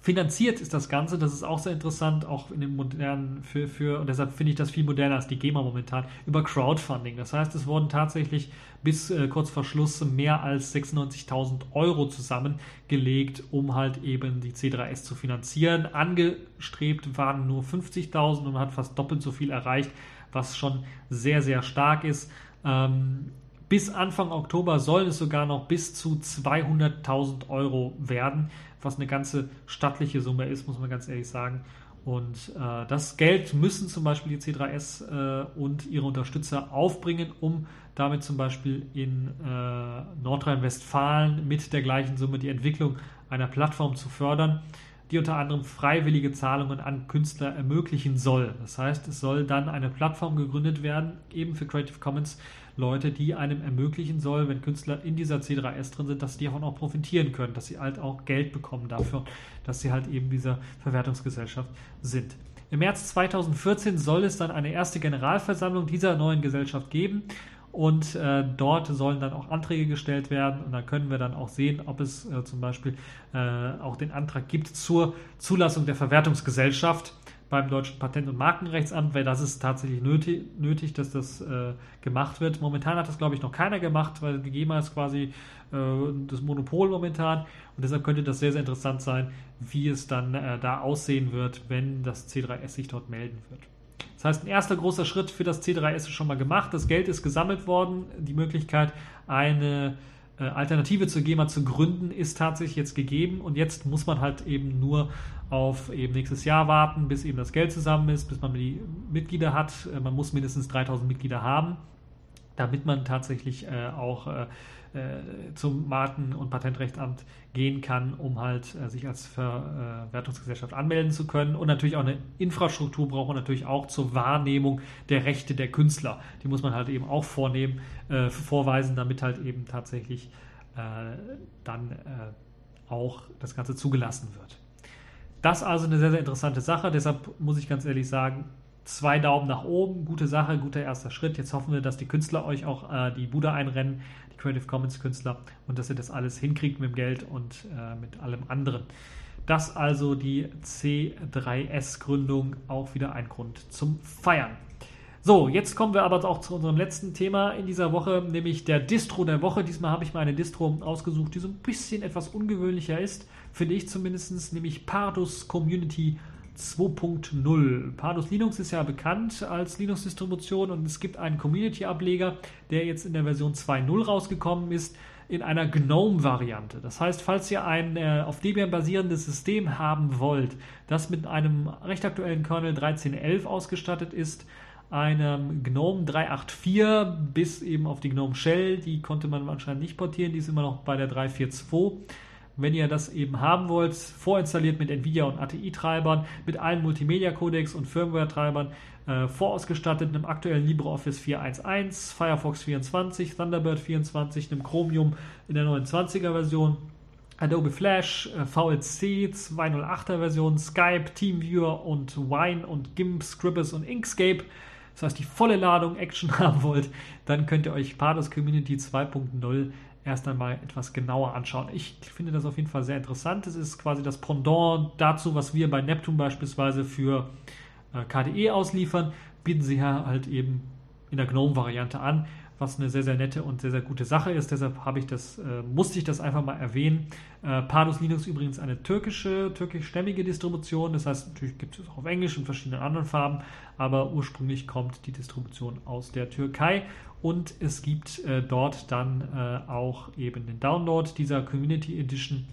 Finanziert ist das Ganze, das ist auch sehr interessant, auch in den modernen, für, für, und deshalb finde ich das viel moderner als die GEMA momentan, über Crowdfunding. Das heißt, es wurden tatsächlich bis äh, kurz vor Schluss mehr als 96.000 Euro zusammengelegt, um halt eben die C3S zu finanzieren. Angestrebt waren nur 50.000 und man hat fast doppelt so viel erreicht, was schon sehr, sehr stark ist. Ähm, bis Anfang Oktober sollen es sogar noch bis zu 200.000 Euro werden was eine ganze stattliche Summe ist, muss man ganz ehrlich sagen. Und äh, das Geld müssen zum Beispiel die C3S äh, und ihre Unterstützer aufbringen, um damit zum Beispiel in äh, Nordrhein-Westfalen mit der gleichen Summe die Entwicklung einer Plattform zu fördern, die unter anderem freiwillige Zahlungen an Künstler ermöglichen soll. Das heißt, es soll dann eine Plattform gegründet werden, eben für Creative Commons Leute, die einem ermöglichen soll, wenn Künstler in dieser C3S drin sind, dass die davon auch profitieren können, dass sie halt auch Geld bekommen dafür, dass sie halt eben dieser Verwertungsgesellschaft sind. Im März 2014 soll es dann eine erste Generalversammlung dieser neuen Gesellschaft geben und äh, dort sollen dann auch Anträge gestellt werden und dann können wir dann auch sehen, ob es äh, zum Beispiel äh, auch den Antrag gibt zur Zulassung der Verwertungsgesellschaft beim Deutschen Patent- und Markenrechtsamt, weil das ist tatsächlich nötig, nötig dass das äh, gemacht wird. Momentan hat das, glaube ich, noch keiner gemacht, weil die GEMA ist quasi äh, das Monopol momentan und deshalb könnte das sehr, sehr interessant sein, wie es dann äh, da aussehen wird, wenn das C3S sich dort melden wird. Das heißt, ein erster großer Schritt für das C3S ist schon mal gemacht. Das Geld ist gesammelt worden. Die Möglichkeit, eine Alternative zur GEMA zu gründen, ist tatsächlich jetzt gegeben. Und jetzt muss man halt eben nur auf eben nächstes Jahr warten, bis eben das Geld zusammen ist, bis man die Mitglieder hat. Äh, man muss mindestens 3000 Mitglieder haben, damit man tatsächlich äh, auch äh, zum Marken- und Patentrechtsamt gehen kann, um halt äh, sich als Verwertungsgesellschaft anmelden zu können. Und natürlich auch eine Infrastruktur braucht man natürlich auch zur Wahrnehmung der Rechte der Künstler. Die muss man halt eben auch vornehmen, äh, vorweisen, damit halt eben tatsächlich äh, dann äh, auch das Ganze zugelassen wird. Das ist also eine sehr, sehr interessante Sache. Deshalb muss ich ganz ehrlich sagen, zwei Daumen nach oben, gute Sache, guter erster Schritt. Jetzt hoffen wir, dass die Künstler euch auch äh, die Bude einrennen, Creative Commons Künstler und dass ihr das alles hinkriegt mit dem Geld und äh, mit allem anderen. Das also die C3S-Gründung auch wieder ein Grund zum Feiern. So, jetzt kommen wir aber auch zu unserem letzten Thema in dieser Woche, nämlich der Distro der Woche. Diesmal habe ich mir eine Distro ausgesucht, die so ein bisschen etwas ungewöhnlicher ist, finde ich zumindest, nämlich Pardus Community 2.0. Pardus Linux ist ja bekannt als Linux-Distribution und es gibt einen Community-Ableger, der jetzt in der Version 2.0 rausgekommen ist, in einer GNOME-Variante. Das heißt, falls ihr ein äh, auf Debian basierendes System haben wollt, das mit einem recht aktuellen Kernel 13.11 ausgestattet ist, einem GNOME 384 bis eben auf die GNOME Shell, die konnte man anscheinend nicht portieren, die ist immer noch bei der 342 wenn ihr das eben haben wollt, vorinstalliert mit Nvidia und ATI-Treibern, mit allen Multimedia-Codecs und Firmware-Treibern, äh, vorausgestattet einem aktuellen LibreOffice 4.1.1, Firefox 24, Thunderbird 24, einem Chromium in der 29er Version, Adobe Flash, äh, VLC 208er Version, Skype, TeamViewer und Wine und GIMP, Scribus und Inkscape. Das heißt, die volle Ladung Action haben wollt, dann könnt ihr euch Pardos Community 2.0 erst einmal etwas genauer anschauen. Ich finde das auf jeden Fall sehr interessant. Es ist quasi das Pendant dazu, was wir bei Neptune beispielsweise für äh, KDE ausliefern, bieten sie halt eben in der GNOME-Variante an, was eine sehr, sehr nette und sehr, sehr gute Sache ist. Deshalb habe ich das, äh, musste ich das einfach mal erwähnen. Äh, Pardus Linux übrigens eine türkische, türkischstämmige Distribution. Das heißt, natürlich gibt es auch auf Englisch in verschiedenen anderen Farben, aber ursprünglich kommt die Distribution aus der Türkei und es gibt äh, dort dann äh, auch eben den Download dieser Community Edition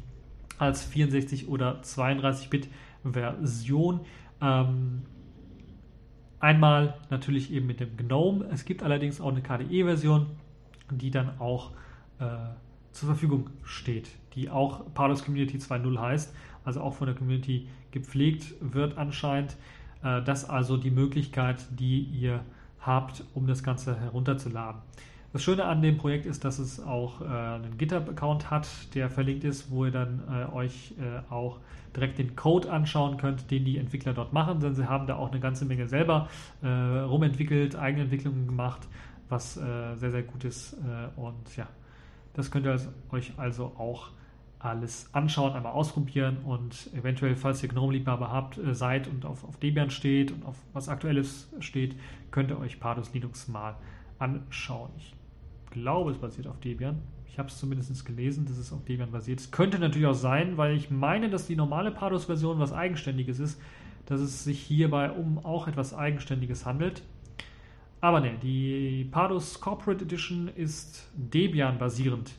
als 64 oder 32-Bit Version. Ähm, einmal natürlich eben mit dem GNOME. Es gibt allerdings auch eine KDE-Version, die dann auch äh, zur Verfügung steht, die auch Parlos Community 2.0 heißt, also auch von der Community gepflegt wird anscheinend. Äh, das also die Möglichkeit, die ihr habt, um das Ganze herunterzuladen. Das Schöne an dem Projekt ist, dass es auch äh, einen GitHub-Account hat, der verlinkt ist, wo ihr dann äh, euch äh, auch direkt den Code anschauen könnt, den die Entwickler dort machen, denn sie haben da auch eine ganze Menge selber äh, rumentwickelt, eigene Entwicklungen gemacht, was äh, sehr, sehr gut ist. Äh, und ja, das könnt ihr euch also auch alles anschauen, einmal ausprobieren und eventuell, falls ihr GNOME-Liebhaber habt, äh, seid und auf, auf Debian steht und auf was Aktuelles steht, könnt ihr euch Pardus Linux mal anschauen. Ich glaube, es basiert auf Debian. Ich habe es zumindest gelesen, dass es auf Debian basiert. Es könnte natürlich auch sein, weil ich meine, dass die normale Pardus-Version was Eigenständiges ist, dass es sich hierbei um auch etwas Eigenständiges handelt. Aber ne, die Pardus Corporate Edition ist Debian basierend.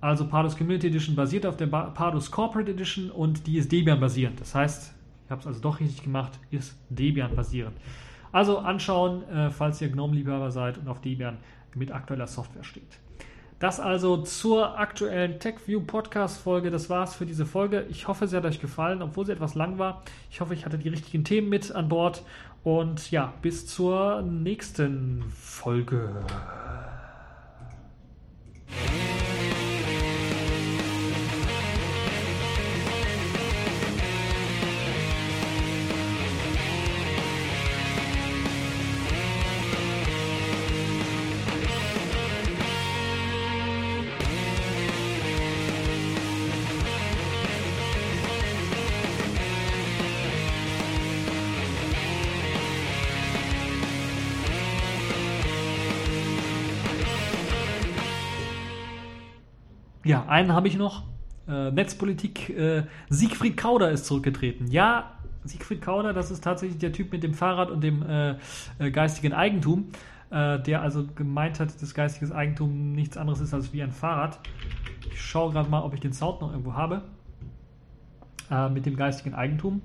Also Pardus Community Edition basiert auf der Pardus Corporate Edition und die ist Debian basierend. Das heißt, ich habe es also doch richtig gemacht, ist Debian basierend. Also anschauen, äh, falls ihr GNOME-Liebhaber seid und auf Debian mit aktueller Software steht. Das also zur aktuellen TechView Podcast Folge. Das war's für diese Folge. Ich hoffe, sie hat euch gefallen, obwohl sie etwas lang war. Ich hoffe, ich hatte die richtigen Themen mit an Bord. Und ja, bis zur nächsten Folge. Einen habe ich noch. Äh, Netzpolitik. Äh, Siegfried Kauder ist zurückgetreten. Ja, Siegfried Kauder, das ist tatsächlich der Typ mit dem Fahrrad und dem äh, äh geistigen Eigentum, äh, der also gemeint hat, das geistige Eigentum nichts anderes ist als wie ein Fahrrad. Ich schaue gerade mal, ob ich den Sound noch irgendwo habe. Äh, mit dem geistigen Eigentum.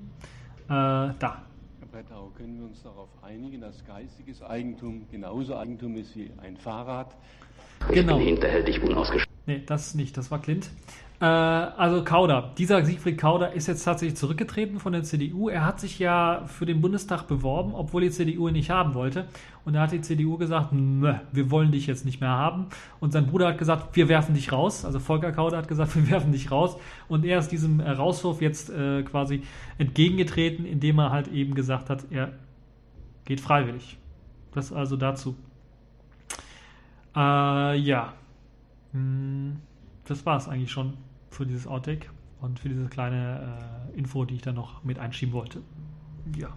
da. Herr Brettau, können wir uns darauf einigen, dass geistiges Eigentum genauso Eigentum ist wie ein Fahrrad? Genau. Ich bin hinterhältig unausgesprochen. Nee, das nicht, das war Clint. Äh, also Kauder, dieser Siegfried Kauder ist jetzt tatsächlich zurückgetreten von der CDU. Er hat sich ja für den Bundestag beworben, obwohl die CDU ihn nicht haben wollte. Und da hat die CDU gesagt, wir wollen dich jetzt nicht mehr haben. Und sein Bruder hat gesagt, wir werfen dich raus. Also Volker Kauder hat gesagt, wir werfen dich raus. Und er ist diesem Rauswurf jetzt äh, quasi entgegengetreten, indem er halt eben gesagt hat, er geht freiwillig. Das also dazu. Äh, ja. Hm, das war es eigentlich schon für dieses Outtake und für diese kleine äh, Info, die ich da noch mit einschieben wollte. Ja.